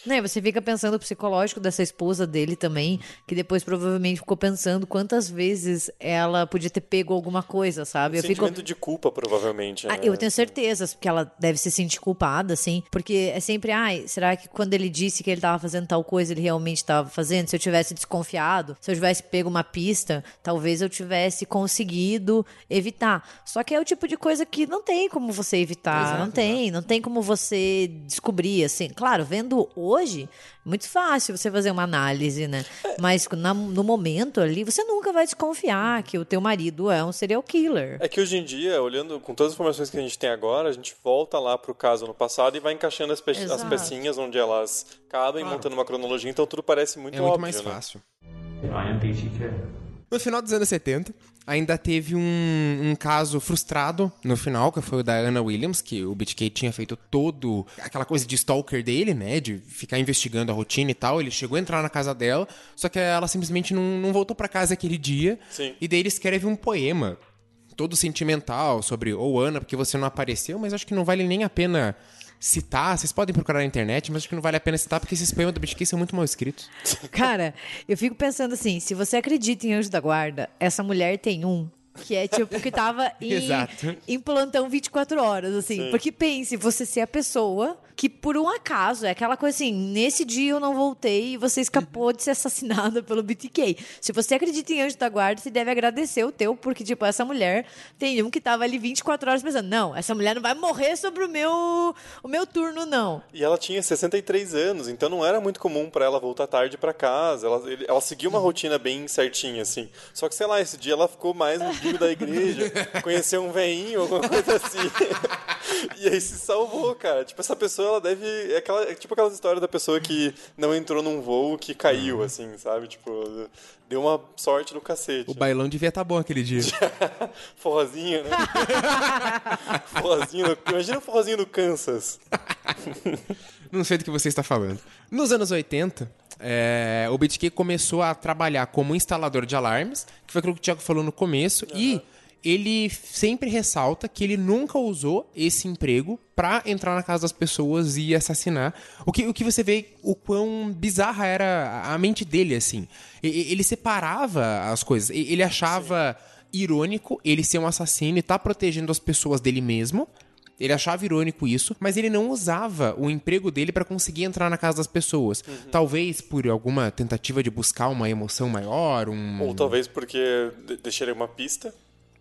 Né, você fica pensando o psicológico dessa esposa dele também, que depois provavelmente ficou pensando quantas vezes ela podia ter pego alguma coisa, sabe? Eu fico Sentimento de culpa, provavelmente. Ah, né? eu tenho certeza que ela deve se sentir culpada, assim, porque é sempre, ai, será que quando ele disse que ele tava fazendo tal coisa, ele realmente tava fazendo? Se eu tivesse desconfiado, se eu tivesse pego uma pista, talvez eu tivesse conseguido evitar. Só que é o tipo de coisa que não tem como você evitar, Exato, não tem, não tem como você descobrir, assim. Claro, vendo hoje, muito fácil você fazer uma análise, né? Mas na- no momento ali, você nunca vai desconfiar que o teu marido é um serial killer. É que hoje em dia, olhando com todas as informações que a gente tem agora, a gente volta lá pro caso no passado e vai encaixando as, pe as Exato. pecinhas onde elas cabem, montando uma cronologia, então tudo parece muito É muito óbvio, mais né? fácil. No final dos anos 70, ainda teve um, um caso frustrado no final, que foi o da Anna Williams, que o BTK tinha feito todo aquela coisa de stalker dele, né? De ficar investigando a rotina e tal. Ele chegou a entrar na casa dela, só que ela simplesmente não, não voltou pra casa aquele dia. Sim. E daí ele escreve um poema todo sentimental sobre ou Ana, porque você não apareceu, mas acho que não vale nem a pena citar. Vocês podem procurar na internet, mas acho que não vale a pena citar porque esses poemas do BTK são muito mal escritos. Cara, eu fico pensando assim, se você acredita em anjo da guarda, essa mulher tem um que é tipo que tava em, em plantão 24 horas, assim. Porque pense, você ser a pessoa que por um acaso, é aquela coisa assim, nesse dia eu não voltei e você escapou de ser assassinada pelo BTK. Se você acredita em anjo da guarda, você deve agradecer o teu, porque tipo, essa mulher tem um que tava ali 24 horas pensando, não, essa mulher não vai morrer sobre o meu o meu turno não. E ela tinha 63 anos, então não era muito comum pra ela voltar tarde pra casa. Ela, ela seguia uma rotina bem certinha, assim. Só que, sei lá, esse dia ela ficou mais no bingo da igreja, conheceu um veinho, alguma coisa assim. e aí se salvou, cara. Tipo, essa pessoa, ela deve... É, aquela, é tipo aquela história da pessoa que não entrou num voo que caiu, assim, sabe? Tipo, deu uma sorte no cacete. O bailão devia estar bom aquele dia. Forrozinho, né? forrozinho no... Imagina o forrozinho no Kansas. Não sei do que você está falando. Nos anos 80, é, o BitKey começou a trabalhar como instalador de alarmes, que foi aquilo que o Thiago falou no começo, e ele sempre ressalta que ele nunca usou esse emprego pra entrar na casa das pessoas e assassinar. O que, o que você vê o quão bizarra era a mente dele, assim. Ele separava as coisas. E- Ele achava irônico ele ser um assassino e tá protegendo as pessoas dele mesmo. Ele achava irônico isso, mas ele não usava o emprego dele pra conseguir entrar na casa das pessoas. Talvez por alguma tentativa de buscar uma emoção maior, um. Ou talvez porque de- deixaria uma pista,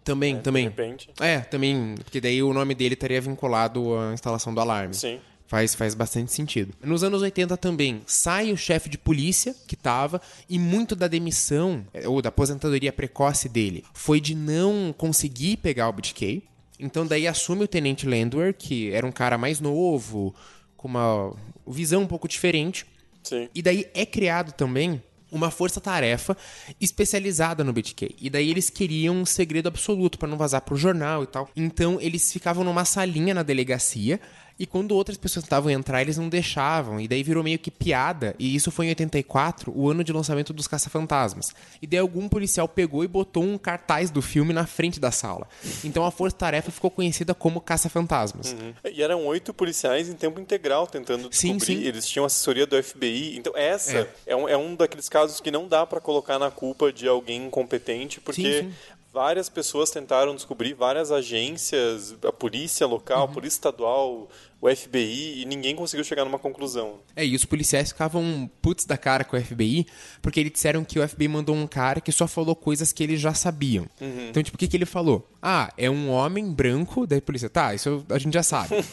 Também, também. de repente. É, também, porque daí o nome dele estaria vinculado à instalação do alarme. Sim. Faz, faz bastante sentido. Nos anos 80 também sai o chefe de polícia que tava, e muito da demissão, eh, ou da aposentadoria precoce dele, foi de não conseguir pegar o BTK. Então daí assume o Tenente Landwehr, que era um cara mais novo, com uma visão um pouco diferente. Sim. E daí é criado também uma força-tarefa especializada no BTK. E daí eles queriam um segredo absoluto pra não vazar pro jornal e tal. Então eles ficavam numa salinha na delegacia. E quando outras pessoas tentavam entrar, eles não deixavam. E daí virou meio que piada. E isso foi em 84, o ano de lançamento dos Caça-Fantasmas. E daí algum policial pegou e botou um cartaz do filme na frente da sala. Então a força-tarefa ficou conhecida como Caça-Fantasmas. E eram oito policiais em tempo integral tentando Sim, descobrir. sim. Eles tinham assessoria do FBI. Então, essa é, um, é um daqueles casos que não dá pra colocar na culpa de alguém incompetente, porque Sim, sim. Várias pessoas tentaram descobrir, várias agências, a polícia local, Uhum. a polícia estadual, o FBI, e ninguém conseguiu chegar numa conclusão. É, e os policiais ficavam putz da cara com o FBI, porque eles disseram que o FBI mandou um cara que só falou coisas que eles já sabiam. Então, tipo, o que, que ele falou? Ah, é um homem branco, daí a polícia, tá, isso a gente já sabe.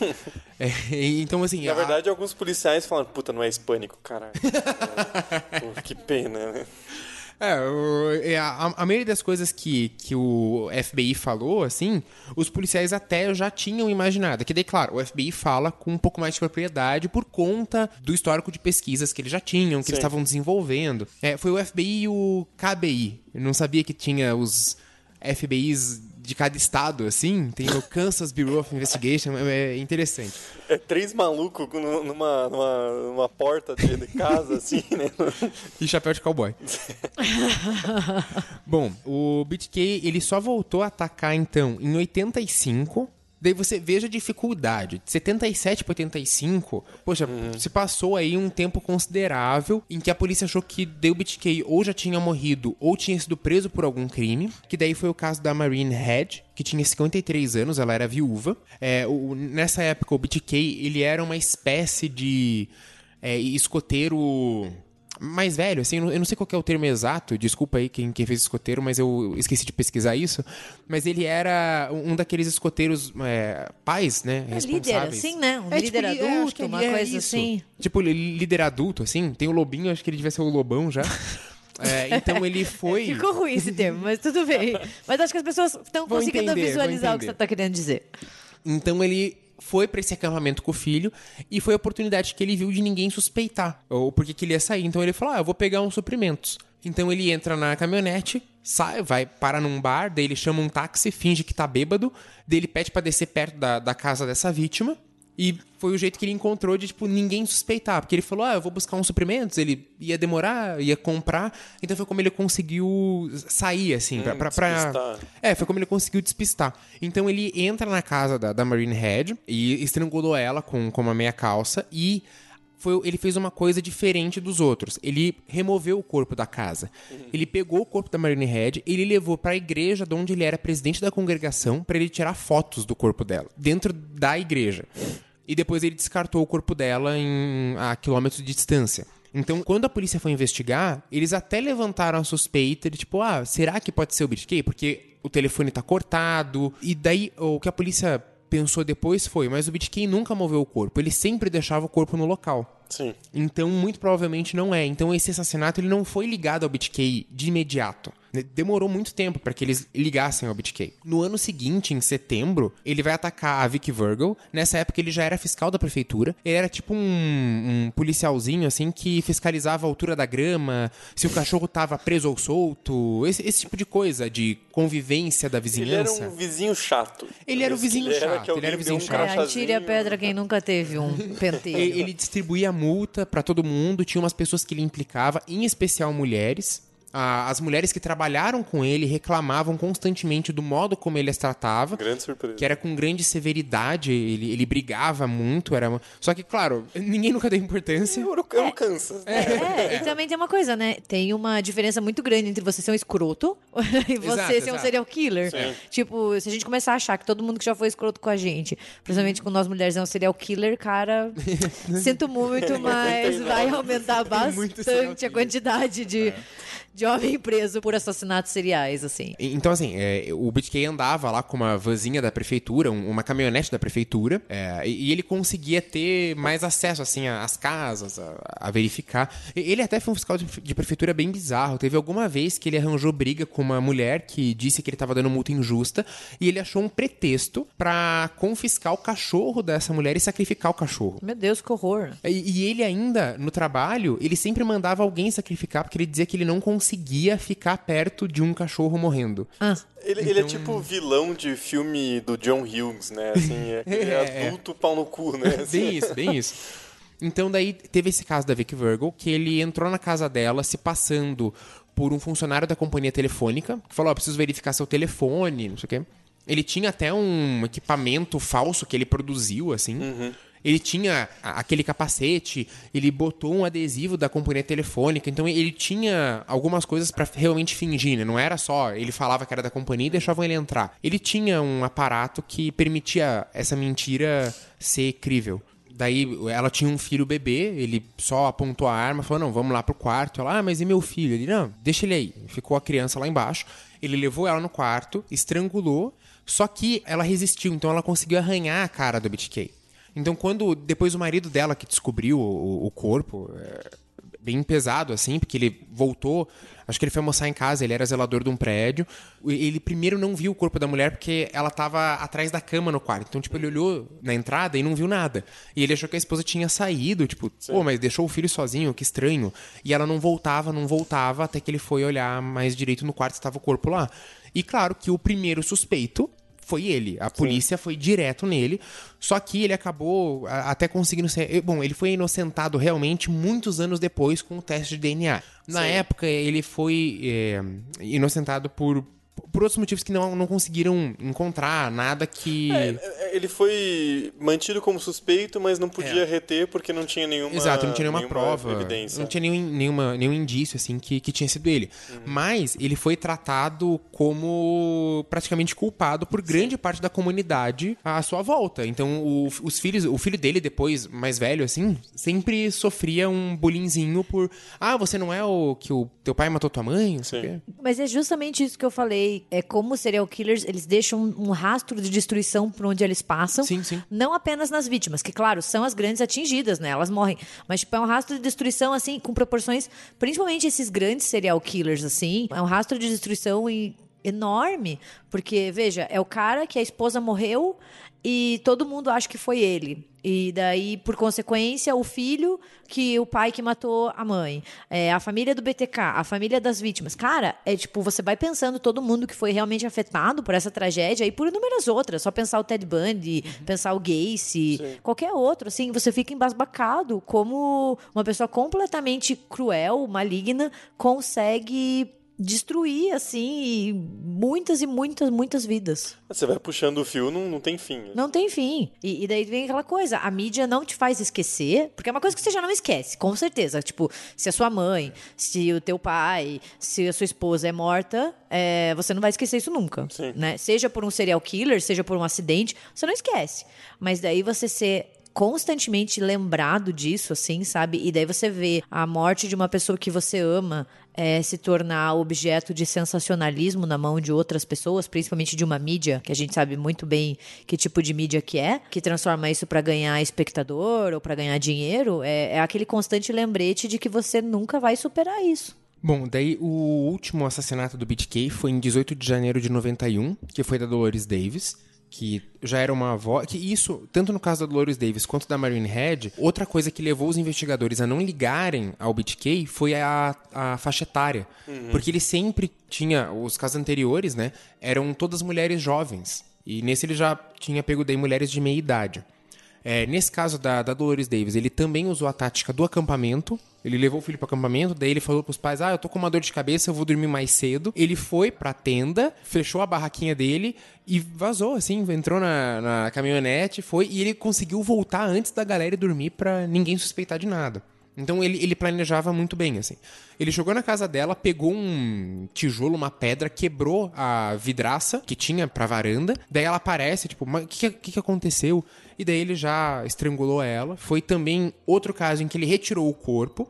É, então, assim... Na a- verdade, alguns policiais falaram, puta, não é hispânico, caralho. Pô, que pena, né? É, é, a, a maioria das coisas que, que o FBI falou, assim, os policiais até já tinham imaginado. Que daí, claro, o FBI fala com um pouco mais de propriedade por conta do histórico de pesquisas que eles já tinham, que eles estavam desenvolvendo. É, foi o FBI e o KBI. Eu não sabia que tinha os FBIs de cada estado, assim. Tem o Kansas Bureau of Investigation, é é interessante. É três malucos numa, numa, numa porta de de casa, assim, né? E chapéu de cowboy. Bom, o BitK ele só voltou a atacar então em 85. Daí você veja a dificuldade. De 77 para 85, poxa, se passou aí um tempo considerável em que a polícia achou que Dale BitK ou já tinha morrido ou tinha sido preso por algum crime. Que daí foi o caso da Marine Head, que tinha 53 anos, ela era viúva. É, o- nessa época, o BitK ele era uma espécie de é, escoteiro mais velho, assim, eu não- sei qual que é o termo exato, desculpa aí quem, quem fez escoteiro, mas eu esqueci de pesquisar isso. Mas ele era um daqueles escoteiros é, pais, né? É líder, assim, né? Um É, líder li- é, acho adulto, uma é coisa isso. assim. Tipo, líder adulto, assim. Tem o Lobinho, acho que ele devia ser o Lobão já. É, então ele foi. Ficou ruim esse termo, mas tudo bem. Mas acho que as pessoas estão conseguindo entender, visualizar o que você está querendo dizer. Então ele foi pra esse acampamento com o filho e foi a oportunidade que ele viu de ninguém suspeitar ou porque que ele ia sair. Então ele falou: "Ah, eu vou pegar uns suprimentos". Então ele entra na caminhonete, sai, vai parar num bar, daí ele chama um táxi, finge que tá bêbado, daí ele pede pra descer perto da, da casa dessa vítima. E foi o jeito que ele encontrou de, tipo, ninguém suspeitar. Porque ele falou, ah, eu vou buscar uns suprimentos. Ele ia demorar, ia comprar. Então foi como ele conseguiu sair, assim, pra, pra, pra- despistar. é, foi como ele conseguiu despistar. Então ele entra na casa da, da Marine Head e estrangulou ela com, com uma meia calça e foi, ele fez uma coisa diferente dos outros. Ele removeu o corpo da casa. Ele pegou o corpo da Marine Head e ele levou para a igreja de onde ele era presidente da congregação para ele tirar fotos do corpo dela, dentro da igreja. E depois ele descartou o corpo dela em, a quilômetros de distância. Então, quando a polícia foi investigar, eles até levantaram a suspeita de tipo, ah, será que pode ser o BitK? Porque o telefone tá cortado. E daí, o que a polícia pensou depois foi, mas o BitK nunca moveu o corpo, ele sempre deixava o corpo no local. Sim. Então, muito provavelmente não é. Então, esse assassinato ele não foi ligado ao BitK de imediato. Né? Demorou muito tempo para que eles ligassem ao BitK. No ano seguinte, em setembro, ele vai atacar a Vicky Virgil. Nessa época, ele já era fiscal da prefeitura. Ele era tipo um, um policialzinho, assim, que fiscalizava a altura da grama, se o cachorro tava preso ou solto, esse, esse tipo de coisa, de convivência da Ele vizinhança. era um vizinho chato. Ele era o vizinho ele era, chato, ele era o deu um vizinho chato. É, atire a pedra quem nunca teve um penteiro. Ele, ele distribuía multa pra todo mundo, tinha umas pessoas que ele implicava, em especial mulheres. As mulheres que trabalharam com ele reclamavam constantemente do modo como ele as tratava. Grande surpresa. Que era com grande severidade, ele, ele brigava muito, era... Só que, claro, ninguém nunca deu importância. Eu não, eu não canso. É, e também tem uma coisa, né? Tem uma diferença muito grande entre você ser um escroto e você Exato, ser um exato. serial killer. Tipo, se a gente começar a achar que todo mundo que já foi escroto com a gente, principalmente com nós mulheres, é um serial killer, cara, sinto muito, mas vai aumentar bastante a quantidade de, de homem preso por assassinatos seriais, assim. Então, assim, é, o BitK andava lá com uma vanzinha da prefeitura, um- uma caminhonete da prefeitura, é, e, ele conseguia ter mais acesso, assim, às casas, a, a verificar. Ele até foi um fiscal de, de prefeitura bem bizarro. Teve alguma vez que ele arranjou briga com uma mulher que disse que ele estava dando multa injusta, e ele achou um pretexto pra confiscar o cachorro dessa mulher e sacrificar o cachorro. Meu Deus, que horror. E, e ele ainda, no trabalho, ele sempre mandava alguém sacrificar, porque ele dizia que ele não conseguia ficar perto de um cachorro morrendo. Ah, Ele, ele é tipo o vilão de filme do John Hughes, né? Assim, é, ele é adulto pau no cu, né? Assim, Bem isso, bem isso. Então daí teve esse caso da Vicky Virgil, que ele entrou na casa dela se passando por um funcionário da companhia telefônica, que falou, ó, preciso verificar seu telefone, não sei o quê. Ele tinha até um equipamento falso que ele produziu, assim. Ele tinha aquele capacete, ele botou um adesivo da companhia telefônica, então ele tinha algumas coisas pra realmente fingir, né? Não era só ele falava que era da companhia e deixavam ele entrar. Ele tinha um aparato que permitia essa mentira ser crível. Daí ela tinha um filho bebê, ele só apontou a arma, falou: "Não, vamos lá pro quarto". Ela: "Ah, mas e meu filho?". Ele: "Não, deixa ele aí". Ficou a criança lá embaixo. Ele levou ela no quarto, estrangulou, só que ela resistiu, então ela conseguiu arranhar a cara do BTK. Então quando depois o marido dela que descobriu o, o corpo, é, bem pesado, assim, porque ele voltou. Acho que ele foi almoçar em casa, ele era zelador de um prédio. Ele primeiro não viu o corpo da mulher porque ela tava atrás da cama no quarto. Então, tipo, ele olhou na entrada e não viu nada. E ele achou que a esposa tinha saído, tipo, pô, mas deixou o filho sozinho, que estranho. E ela não voltava, não voltava, até que ele foi olhar mais direito no quarto, estava o corpo lá. E claro que o primeiro suspeito foi ele. A polícia foi direto nele. Só que ele acabou até conseguindo ser. Bom, ele foi inocentado realmente muitos anos depois com o teste de DNA. Na época, ele foi é, inocentado por. Por outros motivos que não, não conseguiram encontrar nada que. É, Ele foi mantido como suspeito, mas não podia reter porque não tinha nenhuma, Exato, não tinha nenhuma, prova, evidência. não tinha nenhum, nenhuma, nenhum indício assim que, que tinha sido ele. Mas ele foi tratado como praticamente culpado por grande parte da comunidade à sua volta. Então o, os filhos, o filho dele depois mais velho assim, sempre sofria um bullyingzinho por ah você não é o que o teu pai matou tua mãe, não sei o Sim. quê. Mas é justamente isso que eu falei. É como serial killers, eles deixam um rastro de destruição por onde eles passam. Sim, sim. Não apenas nas vítimas, que, claro, são as grandes atingidas, né? Elas morrem. Mas, tipo, é um rastro de destruição, assim, com proporções. Principalmente esses grandes serial killers, assim. É um rastro de destruição e- enorme. Porque, veja, é o cara que a esposa morreu e todo mundo acha que foi ele. E daí, por consequência, o filho que o pai que matou a mãe. É, a família do BTK, a família das vítimas. Cara, é tipo, você vai pensando todo mundo que foi realmente afetado por essa tragédia e por inúmeras outras. Só pensar o Ted Bundy, pensar o Gacy, qualquer outro, assim, você fica embasbacado como uma pessoa completamente cruel, maligna, consegue destruir, assim, muitas e muitas, muitas vidas. Você vai puxando o fio, não, não tem fim. Não tem fim. E, e daí vem aquela coisa, a mídia não te faz esquecer, porque é uma coisa que você já não esquece, com certeza. Tipo, se a sua mãe, se o teu pai, se a sua esposa é morta, é, você não vai esquecer isso nunca. Sim. Né? Seja por um serial killer, seja por um acidente, você não esquece. Mas daí você ser constantemente lembrado disso, assim, sabe? E daí você vê a morte de uma pessoa que você ama é, se tornar objeto de sensacionalismo na mão de outras pessoas, principalmente de uma mídia, que a gente sabe muito bem que tipo de mídia que é, que transforma isso pra ganhar espectador ou pra ganhar dinheiro, é, é aquele constante lembrete de que você nunca vai superar isso. Bom, daí o último assassinato do BTK foi em 18 de janeiro de 91, que foi da Dolores Davis, que já era uma avó. Que isso, tanto no caso da Dolores Davis quanto da Marine Head, outra coisa que levou os investigadores a não ligarem ao BTK foi a, a faixa etária. Porque ele sempre tinha. Os casos anteriores, né? Eram todas mulheres jovens. E nesse ele já tinha pego daí mulheres de meia idade. É, nesse caso da, da Dolores Davis, ele também usou a tática do acampamento. Ele levou o filho pro acampamento, daí ele falou pros pais: Ah, eu tô com uma dor de cabeça, eu vou dormir mais cedo. Ele foi pra tenda, fechou a barraquinha dele e vazou, assim, entrou na, na caminhonete, foi, e ele conseguiu voltar antes da galera ir dormir pra ninguém suspeitar de nada. Então ele, ele planejava muito bem, assim. Ele chegou na casa dela, pegou um tijolo, uma pedra, quebrou a vidraça que tinha pra varanda. Daí ela aparece, tipo, mas o que, que, que aconteceu? E daí ele já estrangulou ela. Foi também outro caso em que ele retirou o corpo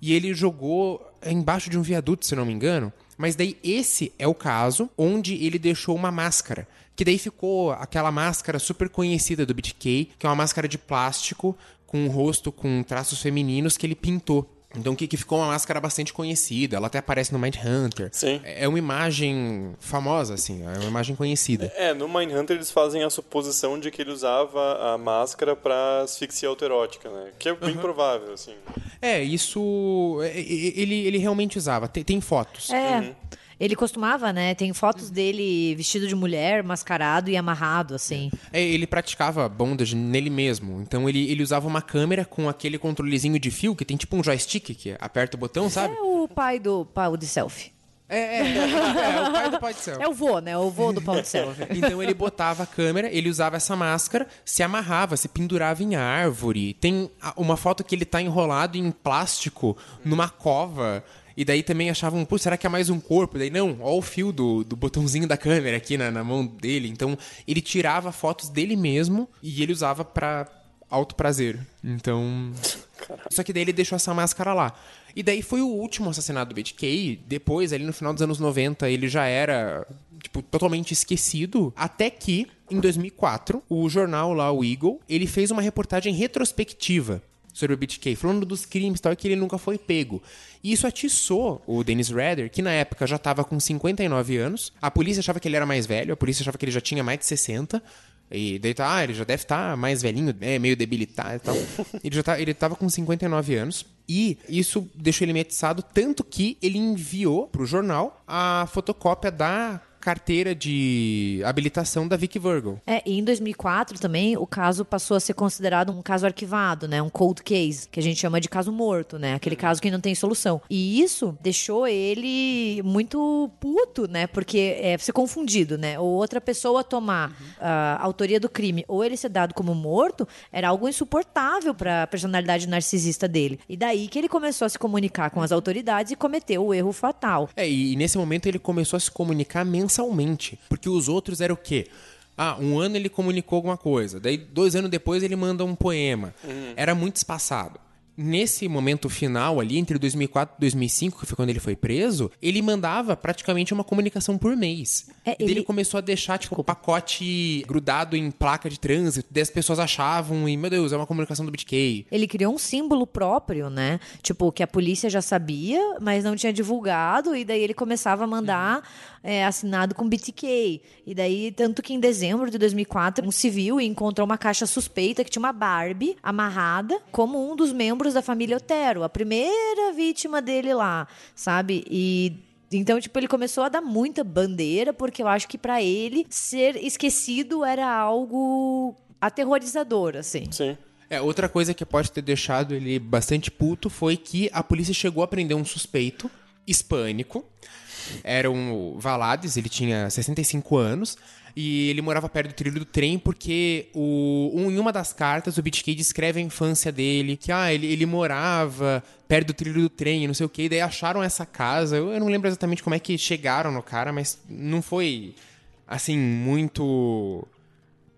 e ele jogou embaixo de um viaduto, se não me engano. Mas daí esse é o caso onde ele deixou uma máscara. Que daí ficou aquela máscara super conhecida do BTK, que é uma máscara de plástico com um rosto com traços femininos que ele pintou. Então que, que ficou uma máscara bastante conhecida. Ela até aparece no Mindhunter. Sim. É uma imagem famosa, assim, é uma imagem conhecida. É, no Mindhunter eles fazem a suposição de que ele usava a máscara pra asfixia autoerótica, né? Que é bem provável, assim. É, isso. é, é, Ele, ele realmente usava. Tem, tem fotos. É. Ele costumava, né? Tem fotos dele vestido de mulher, mascarado e amarrado, assim. É, ele praticava bondage nele mesmo. Então ele, ele usava uma câmera com aquele controlezinho de fio que tem tipo um joystick que aperta o botão, sabe? É o pai do pau de selfie. É, é, é, é o pai do pai do céu. É o vô, né? O vô do pau de selfie. Então ele botava a câmera, ele usava essa máscara, se amarrava, se pendurava em árvore. Tem uma foto que ele tá enrolado em plástico numa cova. E daí também achavam, pô, será que é mais um corpo? Daí não, ó o fio do, do botãozinho da câmera aqui na, na mão dele. Então ele tirava fotos dele mesmo e ele usava pra alto prazer. Então. Só que daí ele deixou essa máscara lá. E daí foi o último assassinato do BTK. Depois, ali no final dos anos 90, ele já era, tipo, totalmente esquecido. Até que, em 2004, o jornal lá, o Eagle, ele fez uma reportagem retrospectiva. Sobre o BTK, falando dos crimes tal, e que ele nunca foi pego. E isso atiçou o Dennis Rader, que na época já estava com 59 anos. A polícia achava que ele era mais velho, a polícia achava que ele já tinha mais de 60. E daí tá, ah, ele já deve estar tá mais velhinho, é, meio debilitado e tal. ele já tá, ele tava com 59 anos. E isso deixou ele meio atiçado, tanto que ele enviou pro jornal a fotocópia da carteira de habilitação da Vicky Virgil. É, e em 2004 também o caso passou a ser considerado um caso arquivado, né? Um cold case, que a gente chama de caso morto, né? Aquele caso que não tem solução. E isso deixou ele muito puto, né? Porque é ser confundido, né? Ou outra pessoa tomar a autoria do crime ou ele ser dado como morto era algo insuportável para a personalidade narcisista dele. E daí que ele começou a se comunicar com as autoridades e cometeu o erro fatal. É, e nesse momento ele começou a se comunicar mensalmente. Porque os outros eram o quê? Ah, um ano ele comunicou alguma coisa. Daí, dois anos depois, ele manda um poema. Era muito espaçado. Nesse momento final ali, entre 2004 e 2005, que foi quando ele foi preso, ele mandava praticamente uma comunicação por mês. É, E ele... ele- começou a deixar, tipo, pacote grudado em placa de trânsito. Daí as pessoas achavam, e, meu Deus, é uma comunicação do BitK. Ele criou um símbolo próprio, né? Tipo, que a polícia já sabia, mas não tinha divulgado, e daí ele começava a mandar é, assinado com BTK. E daí, tanto que em dezembro de 2004, um civil encontrou uma caixa suspeita que tinha uma Barbie amarrada como um dos membros da família Otero, a primeira vítima dele lá, sabe? E. Então, tipo, ele começou a dar muita bandeira, porque eu acho que pra ele ser esquecido era algo aterrorizador, assim. Sim. É, outra coisa que pode ter deixado ele bastante puto foi que a polícia chegou a prender um suspeito hispânico. Era um Valades, ele tinha 65 anos. E ele morava perto do trilho do trem porque o, um- em uma das cartas o BitK descreve a infância dele, que ah, ele, ele morava perto do trilho do trem, não sei o que, daí acharam essa casa. Eu, eu não lembro exatamente como é que chegaram no cara, mas não foi assim, muito.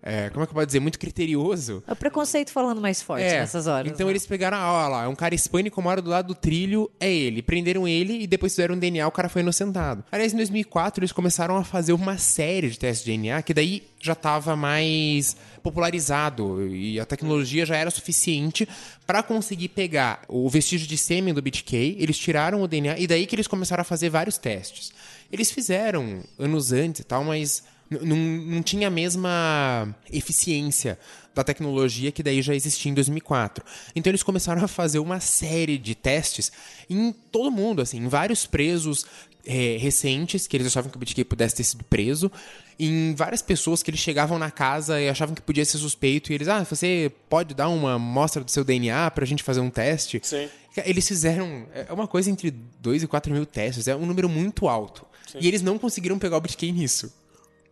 É, como é que eu posso dizer? Muito criterioso. É o preconceito falando mais forte nessas horas. Então né? eles pegaram, ah, olha lá, é um cara hispânico, mora do lado do trilho, é ele. Prenderam ele e depois fizeram um DNA, o cara foi inocentado. Aliás, em 2004 eles começaram a fazer uma série de testes de DNA, que daí já tava mais popularizado e a tecnologia já era suficiente para conseguir pegar o vestígio de sêmen do BTK, eles tiraram o DNA e daí que eles começaram a fazer vários testes. Eles fizeram anos antes e tal, mas não, não tinha a mesma eficiência da tecnologia que daí já existia em 2004. Então eles começaram a fazer uma série de testes em todo mundo, assim, em vários presos é, recentes, que eles achavam que o BTK pudesse ter sido preso, em várias pessoas que eles chegavam na casa e achavam que podia ser suspeito, e eles, ah, você pode dar uma amostra do seu DNA pra gente fazer um teste? Sim. Eles fizeram. É uma coisa entre 2 e 4 mil testes, é um número muito alto. E eles não conseguiram pegar o BitK nisso.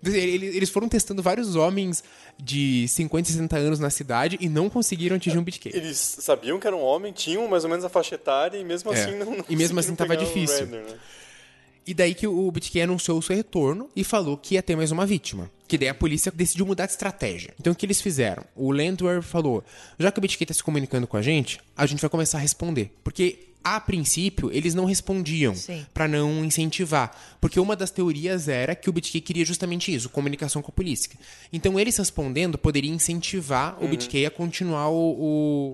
Eles foram testando vários homens de 50 e 60 anos na cidade e não conseguiram atingir um BitK. Eles sabiam que era um homem, tinham mais ou menos a faixa etária e mesmo É. assim não, não E mesmo assim tava difícil. Redner, né? E daí que o BitK anunciou o seu retorno e falou que ia ter mais uma vítima. Que daí a polícia decidiu mudar de estratégia. Então o que eles fizeram? O Landwehr falou: já que o BitK tá se comunicando com a gente, a gente vai começar a responder. Porque. A princípio, eles não respondiam pra não incentivar, porque uma das teorias era que o BitK queria justamente isso, comunicação com a polícia. Então eles respondendo poderia incentivar o BitK a continuar o,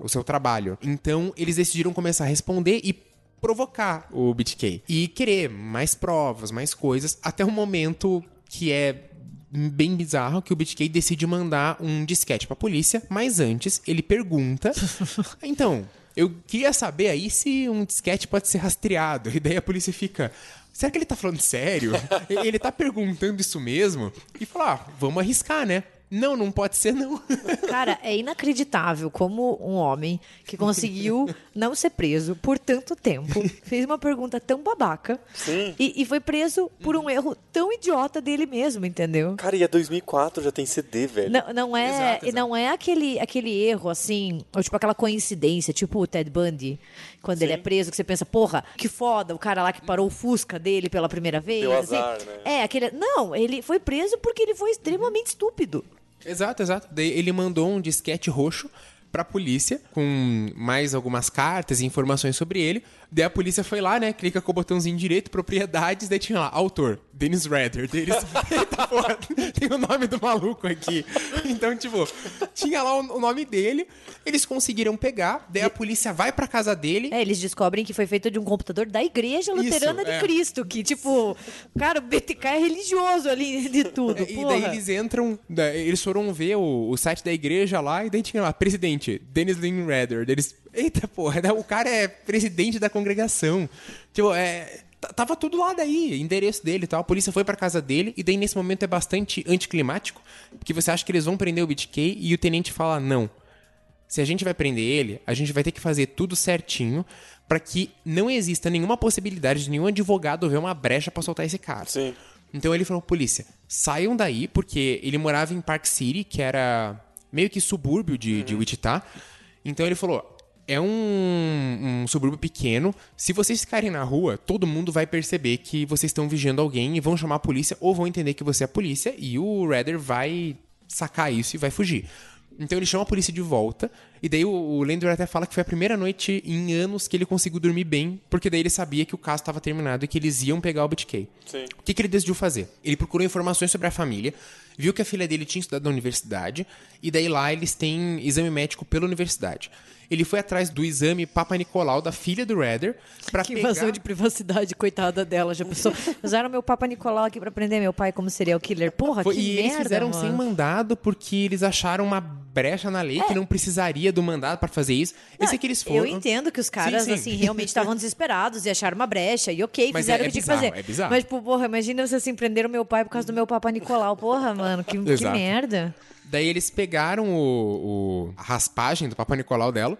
o- o seu trabalho. Então eles decidiram começar a responder e provocar o BitK e querer mais provas, mais coisas, até o momento que é bem bizarro que o BitK decide mandar um disquete pra polícia, mas antes ele pergunta: "Então, eu queria saber aí se um disquete pode ser rastreado". E daí a polícia fica: Será que ele tá falando sério? ele tá perguntando isso mesmo? E fala: ah, vamos arriscar, né? Não, não pode ser, não. Cara, é inacreditável como um homem que conseguiu não ser preso por tanto tempo fez uma pergunta tão babaca Sim. E, e foi preso por um erro tão idiota dele mesmo, entendeu? Cara, e é 2004, já tem CD, velho. Não, não é, Exato, exato. não é aquele, aquele erro assim, ou tipo aquela coincidência, tipo o Ted Bundy, quando ele é preso, que você pensa, porra, que foda, o cara lá que parou o Fusca dele pela primeira vez. Deu assim. azar, né? É, aquele. Não, ele foi preso porque ele foi extremamente estúpido. Exato, exato. Daí ele mandou um disquete roxo pra polícia com mais algumas cartas e informações sobre ele. Daí a polícia foi lá, né? Clica com o botãozinho direito, propriedades, daí tinha lá, autor, Dennis Rader. Daí eles, eita porra, tem o nome do maluco aqui. Então, tipo, tinha lá o o nome dele, eles conseguiram pegar, daí a polícia vai pra casa dele. É, eles descobrem que foi feito de um computador da Igreja Luterana Isso, de é. Cristo, que, tipo, cara, o BTK é religioso ali de tudo, É, E daí eles entram, eles foram ver o, o site da igreja lá, e daí tinha lá, presidente, Dennis Lynn. Daí Eles, eita porra, né, o cara é presidente da congregação. Tipo, é. Tava tudo lá daí, endereço dele e tal. A polícia foi pra casa dele, e daí nesse momento é bastante anticlimático, porque você acha que eles vão prender o BTK e o tenente fala não. Se a gente vai prender ele, a gente vai ter que fazer tudo certinho pra que não exista nenhuma possibilidade de nenhum advogado ver uma brecha pra soltar esse cara. Sim. Então ele falou, polícia, saiam daí, porque ele morava em Park City, que era meio que subúrbio de, de Wichita. Então ele falou, é um, um subúrbio pequeno. Se vocês ficarem na rua, todo mundo vai perceber que vocês estão vigiando alguém e vão chamar a polícia ou vão entender que você é a polícia e o Redder vai sacar isso e vai fugir. Então ele chama a polícia de volta, e daí o, o Landry até fala que foi a primeira noite em anos que ele conseguiu dormir bem, porque daí ele sabia que o caso estava terminado e que eles iam pegar o BTK. Sim. O que, que ele decidiu fazer? Ele procurou informações sobre a família, viu que a filha dele tinha estudado na universidade, e daí lá eles têm exame médico pela universidade. Ele foi atrás do exame Papa Nicolau da filha do Redder pra Que pegar... invasão de privacidade, coitada dela. Já pensou? Usaram meu Papa Nicolau aqui pra prender meu pai como serial killer. Porra, Foi- que e merda, eles fizeram mano. sem mandado porque eles acharam uma brecha na lei que não precisaria do mandado pra fazer isso. Eu sei que eles foram. Eu entendo que os caras, Sim, sim. assim, realmente estavam desesperados e acharam uma brecha. E ok, Mas fizeram é- o que é tinha que bizarro, fazer. é bizarro. Mas, tipo, porra, imagina você assim, prenderam meu pai por causa do meu Papa Nicolau. Porra, mano, que, que merda. Daí eles pegaram o, o- a raspagem do Papa Nicolau dela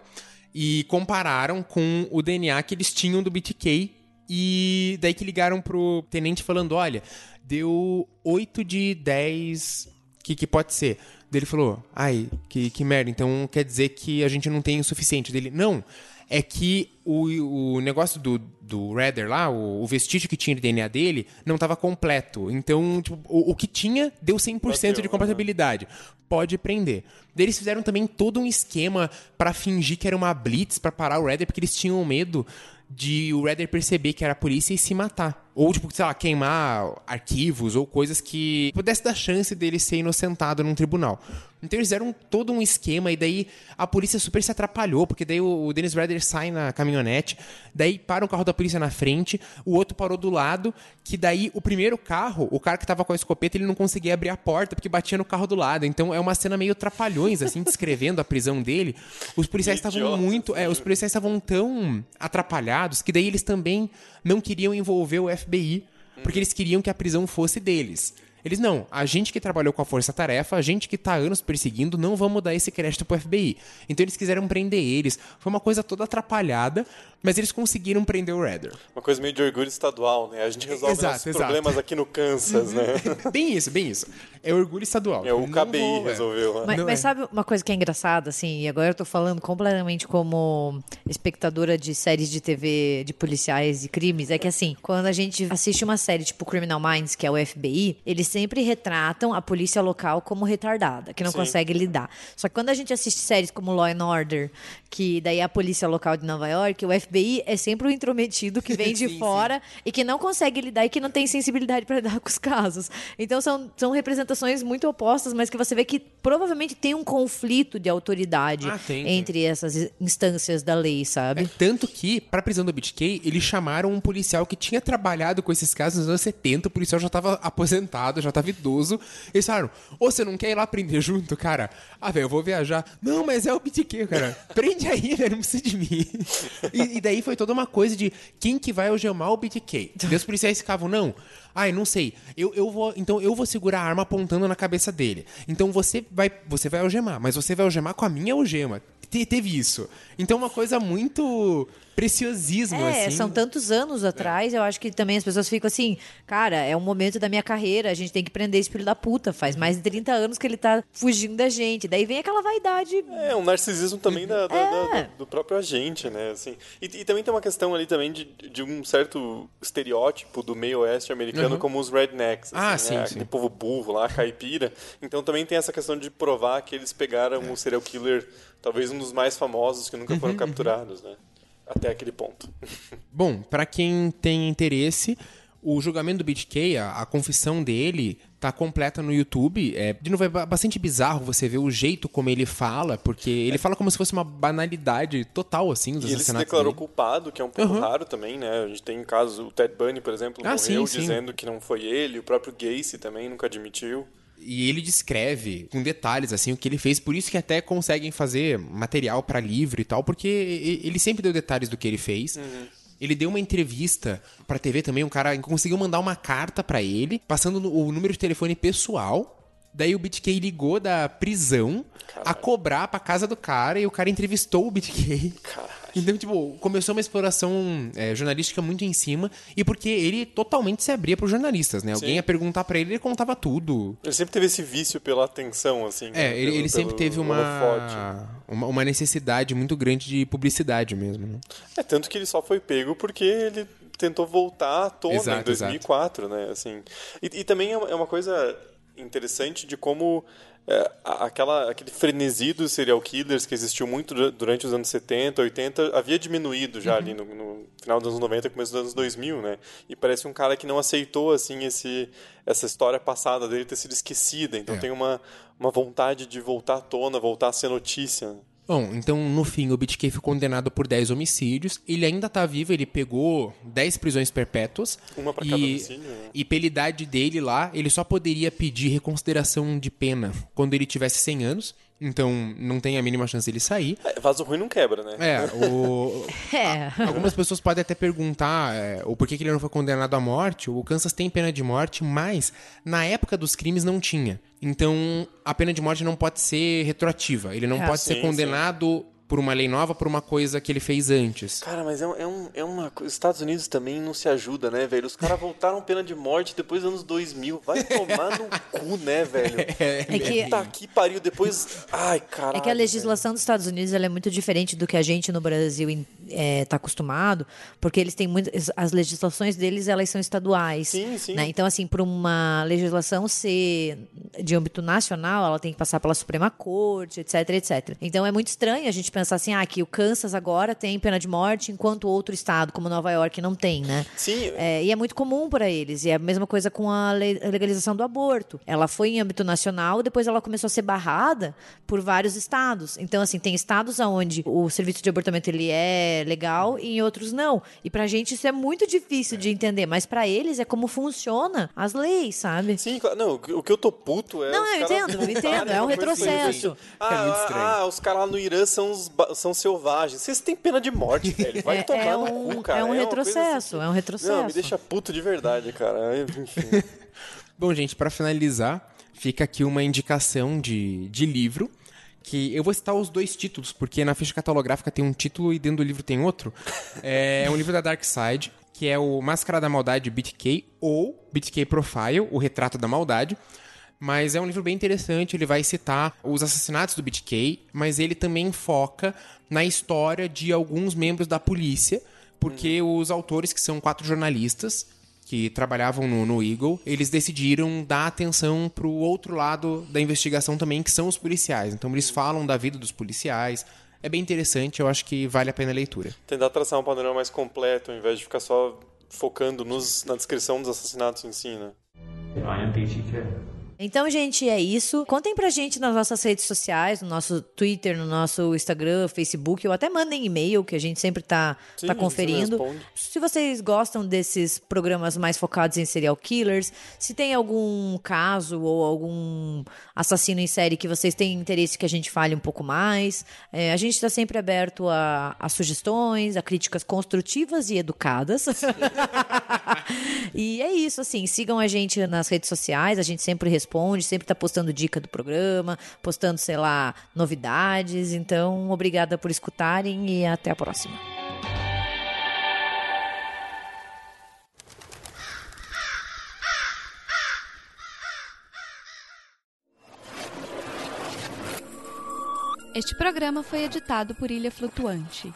e compararam com o DNA que eles tinham do BTK. E daí que ligaram pro tenente falando: olha, deu 8 de 10. Que, que pode ser? Daí ele falou: ai, que, que merda, então quer dizer que a gente não tem o suficiente. Dele: não. É que o, o negócio do, do Redder lá, o, o vestígio que tinha de DNA dele, não estava completo. Então, tipo, o, o que tinha deu 100% Bateu, de né? compatibilidade. Pode prender. Eles fizeram também todo um esquema pra fingir que era uma blitz pra parar o Redder, porque eles tinham medo de o Redder perceber que era a polícia e se matar. Ou, tipo, sei lá, queimar arquivos ou coisas que pudesse dar chance dele ser inocentado num tribunal. Então eles fizeram todo um esquema e daí a polícia super se atrapalhou, porque daí o o Dennis Redder sai na caminhonete, daí para um carro da polícia na frente, o outro parou do lado, que daí o primeiro carro, o cara que tava com a escopeta, ele não conseguia abrir a porta porque batia no carro do lado. Então é uma cena meio trapalhões, assim, descrevendo a prisão dele. Os policiais estavam muito. É, os policiais estavam tão atrapalhados que daí eles também não queriam envolver o FBI, porque eles queriam que a prisão fosse deles. Eles não, a gente que trabalhou com a força-tarefa, a gente que tá anos perseguindo, não vamos dar esse crédito pro FBI. Então eles quiseram prender eles. Foi uma coisa toda atrapalhada, mas eles conseguiram prender o Redder. Uma coisa meio de orgulho estadual, né? A gente resolve Exato, nossos exato. problemas aqui no Kansas, né? bem isso, bem isso. É orgulho estadual. É, o Não KBI vou- é. resolveu. né? Mas, mas é. sabe uma coisa que é engraçada, assim, e agora eu tô falando completamente como espectadora de séries de TV de policiais e crimes, é que assim, quando a gente assiste uma série tipo Criminal Minds, que é o FBI, eles sempre retratam a polícia local como retardada, que não Sim. consegue lidar. Só que quando a gente assiste séries como Law and Order, que daí é a polícia local de Nova York, o FBI é sempre o intrometido que vem de Sim, sim. fora e que não consegue lidar e que não tem sensibilidade para lidar com os casos. Então são, são representações muito opostas, mas que você vê que provavelmente tem um conflito de autoridade Ah, tem, tem. entre essas instâncias da lei, sabe? É, tanto que, pra prisão do BTK, eles chamaram um policial que tinha trabalhado com esses casos nos anos 70. O policial já tava aposentado, já tava idoso. Eles falaram: Ô, você não quer ir lá prender junto, cara? Ah, velho, eu vou viajar. Não, mas é o BTK, cara. Prende aí, velho, não precisa de mim. E, e daí foi toda uma coisa de quem que vai algemar o BTK. Daí os policiais ficavam: Não. Ai, não sei. Eu, eu vou, então eu vou segurar a arma apontando na cabeça dele. Então você vai, você vai algemar, mas você vai algemar com a minha algema. Te- teve isso. Então uma coisa muito preciosismo É, assim. são tantos anos atrás, eu acho que também as pessoas ficam assim, cara, é um momento da minha carreira, a gente tem que prender esse filho da puta. Faz mais de 30 anos que ele tá fugindo da gente. Daí vem aquela vaidade. É, um narcisismo também da, da- É. da- do próprio agente, né? Assim, e, e também tem uma questão ali também de, de um certo estereótipo do meio oeste americano como os rednecks. Ah, assim, sim, né? sim. Aquele povo burro lá, caipira. Então também tem essa questão de provar que eles pegaram o serial killer, talvez um dos mais famosos que nunca foram capturados, né? Até aquele ponto. Bom, pra quem tem interesse, o julgamento do BitK, a, a confissão dele, tá completa no YouTube. É, de novo, é ba- bastante bizarro você ver o jeito como ele fala, porque ele fala como se fosse uma banalidade total, assim, dos E ele se declarou dele. culpado, que é um pouco raro também, né? A gente tem casos, o Ted Bundy, por exemplo, Ah, morreu sim, sim. dizendo que não foi ele, o próprio Gacy também nunca admitiu. E ele descreve com detalhes assim o que ele fez, por isso que até conseguem fazer material pra livro e tal, porque ele sempre deu detalhes do que ele fez. Ele deu uma entrevista pra TV também, um cara conseguiu mandar uma carta pra ele, passando o número de telefone pessoal. Daí o BitK ligou da prisão a cobrar pra casa do cara e o cara entrevistou o BitK. Caralho. Então, tipo, começou uma exploração é, jornalística muito em cima e porque ele totalmente se abria pros jornalistas, né? Alguém Sim. ia perguntar pra ele, ele contava tudo. Ele sempre teve esse vício pela atenção, assim. né? É, ele, Pelo- ele sempre teve uma, uma, uma necessidade muito grande de publicidade mesmo, né? É, tanto que ele só foi pego porque ele tentou voltar à tona Exato, em 2004, né? Assim, e, e também é uma é uma coisa interessante de como é, aquela, aquele frenesi dos serial killers que existiu muito du- durante os anos 70, 80, havia diminuído já ali no, no final dos anos 90, começo dos anos 2000, né? E parece um cara que não aceitou, assim, esse, essa história passada dele ter sido esquecida. Então É. tem uma, uma vontade de voltar à tona, voltar a ser notícia. Bom, então no fim o BitK foi condenado por 10 homicídios. Ele ainda tá vivo, ele pegou 10 prisões perpétuas. Uma pra e, cada homicídio, né? E pela idade dele lá, ele só poderia pedir reconsideração de pena quando ele tivesse 100 anos. Então não tem a mínima chance dele sair. É, vaso ruim não quebra, né? É, o, É. Algumas pessoas podem até perguntar é, o porquê que ele não foi condenado à morte. O Kansas tem pena de morte, mas na época dos crimes não tinha. Então a pena de morte não pode ser retroativa. Ele não É. pode Sim, ser condenado por uma lei nova por uma coisa que ele fez antes. Cara, mas é, um, é, um, é uma coisa. Os Estados Unidos também não se ajuda, né, velho? Os caras voltaram pena de morte depois dos anos 2000. Vai tomar no cu, né, velho? É que, Puta que pariu. Depois. Ai, caralho. é que a legislação dos Estados Unidos ela é muito diferente do que a gente no Brasil está acostumado, porque eles têm muitas. As legislações deles elas são estaduais. Sim, sim. né? Então, assim, para uma legislação ser de âmbito nacional, ela tem que passar pela Suprema Corte, etc, etc. Então é muito estranho a gente pensar assim, ah, que o Kansas agora tem pena de morte, enquanto outro estado, como Nova York, não tem, né? Sim, É, e é muito comum para eles. E é a mesma coisa com a legalização do aborto. Ela foi em âmbito nacional, depois ela começou a ser barrada por vários estados. Então, assim, tem estados onde o serviço de abortamento ele é legal e em outros não. E pra gente isso é muito difícil de entender, mas pra eles é como funciona as leis, sabe? Sim, claro. Não, o que eu tô puto é. Não, os eu cara- entendo, eu entendo, é um assim, retrocesso. Ah, É ah, ah, os caras lá no Irã são, os ba- são selvagens. Vocês têm pena de morte, velho. Vai É- tomar é no um- cu, cara. é um coisa retrocesso, assim é um retrocesso. Não, me deixa puto de verdade, cara. Enfim. Bom, gente, pra finalizar, fica aqui uma indicação de, de livro. Que eu vou citar os dois títulos, porque na ficha catalográfica tem um título e dentro do livro tem outro. É um livro da Dark Side, que é o Máscara da Maldade BTK ou BTK Profile, o Retrato da Maldade. Mas é um livro bem interessante, ele vai citar os assassinatos do BTK, mas ele também foca na história de alguns membros da polícia, porque os autores, que são quatro jornalistas, que trabalhavam no, no Eagle, eles decidiram dar atenção pro outro lado da investigação também, que são os policiais. Então eles falam da vida dos policiais. É bem interessante, eu acho que vale a pena a leitura. Tentar traçar um panorama mais completo, ao invés de ficar só focando nos, na descrição dos assassinatos em si, né? I am BTK. Então, gente, é isso. Contem pra gente nas nossas redes sociais, no nosso Twitter, no nosso Instagram, Facebook, ou até mandem e-mail, que a gente sempre tá, Sim, tá conferindo. Se vocês gostam desses programas mais focados em serial killers, se tem algum caso ou algum assassino em série que vocês têm interesse que a gente fale um pouco mais, é, a gente está sempre aberto a, a sugestões, a críticas construtivas e educadas. e é isso, assim, sigam a gente nas redes sociais, a gente sempre responde, sempre tá postando dica do programa, postando, sei lá, novidades. Então, obrigada por escutarem e até a próxima. Este programa foi editado por Ilha Flutuante.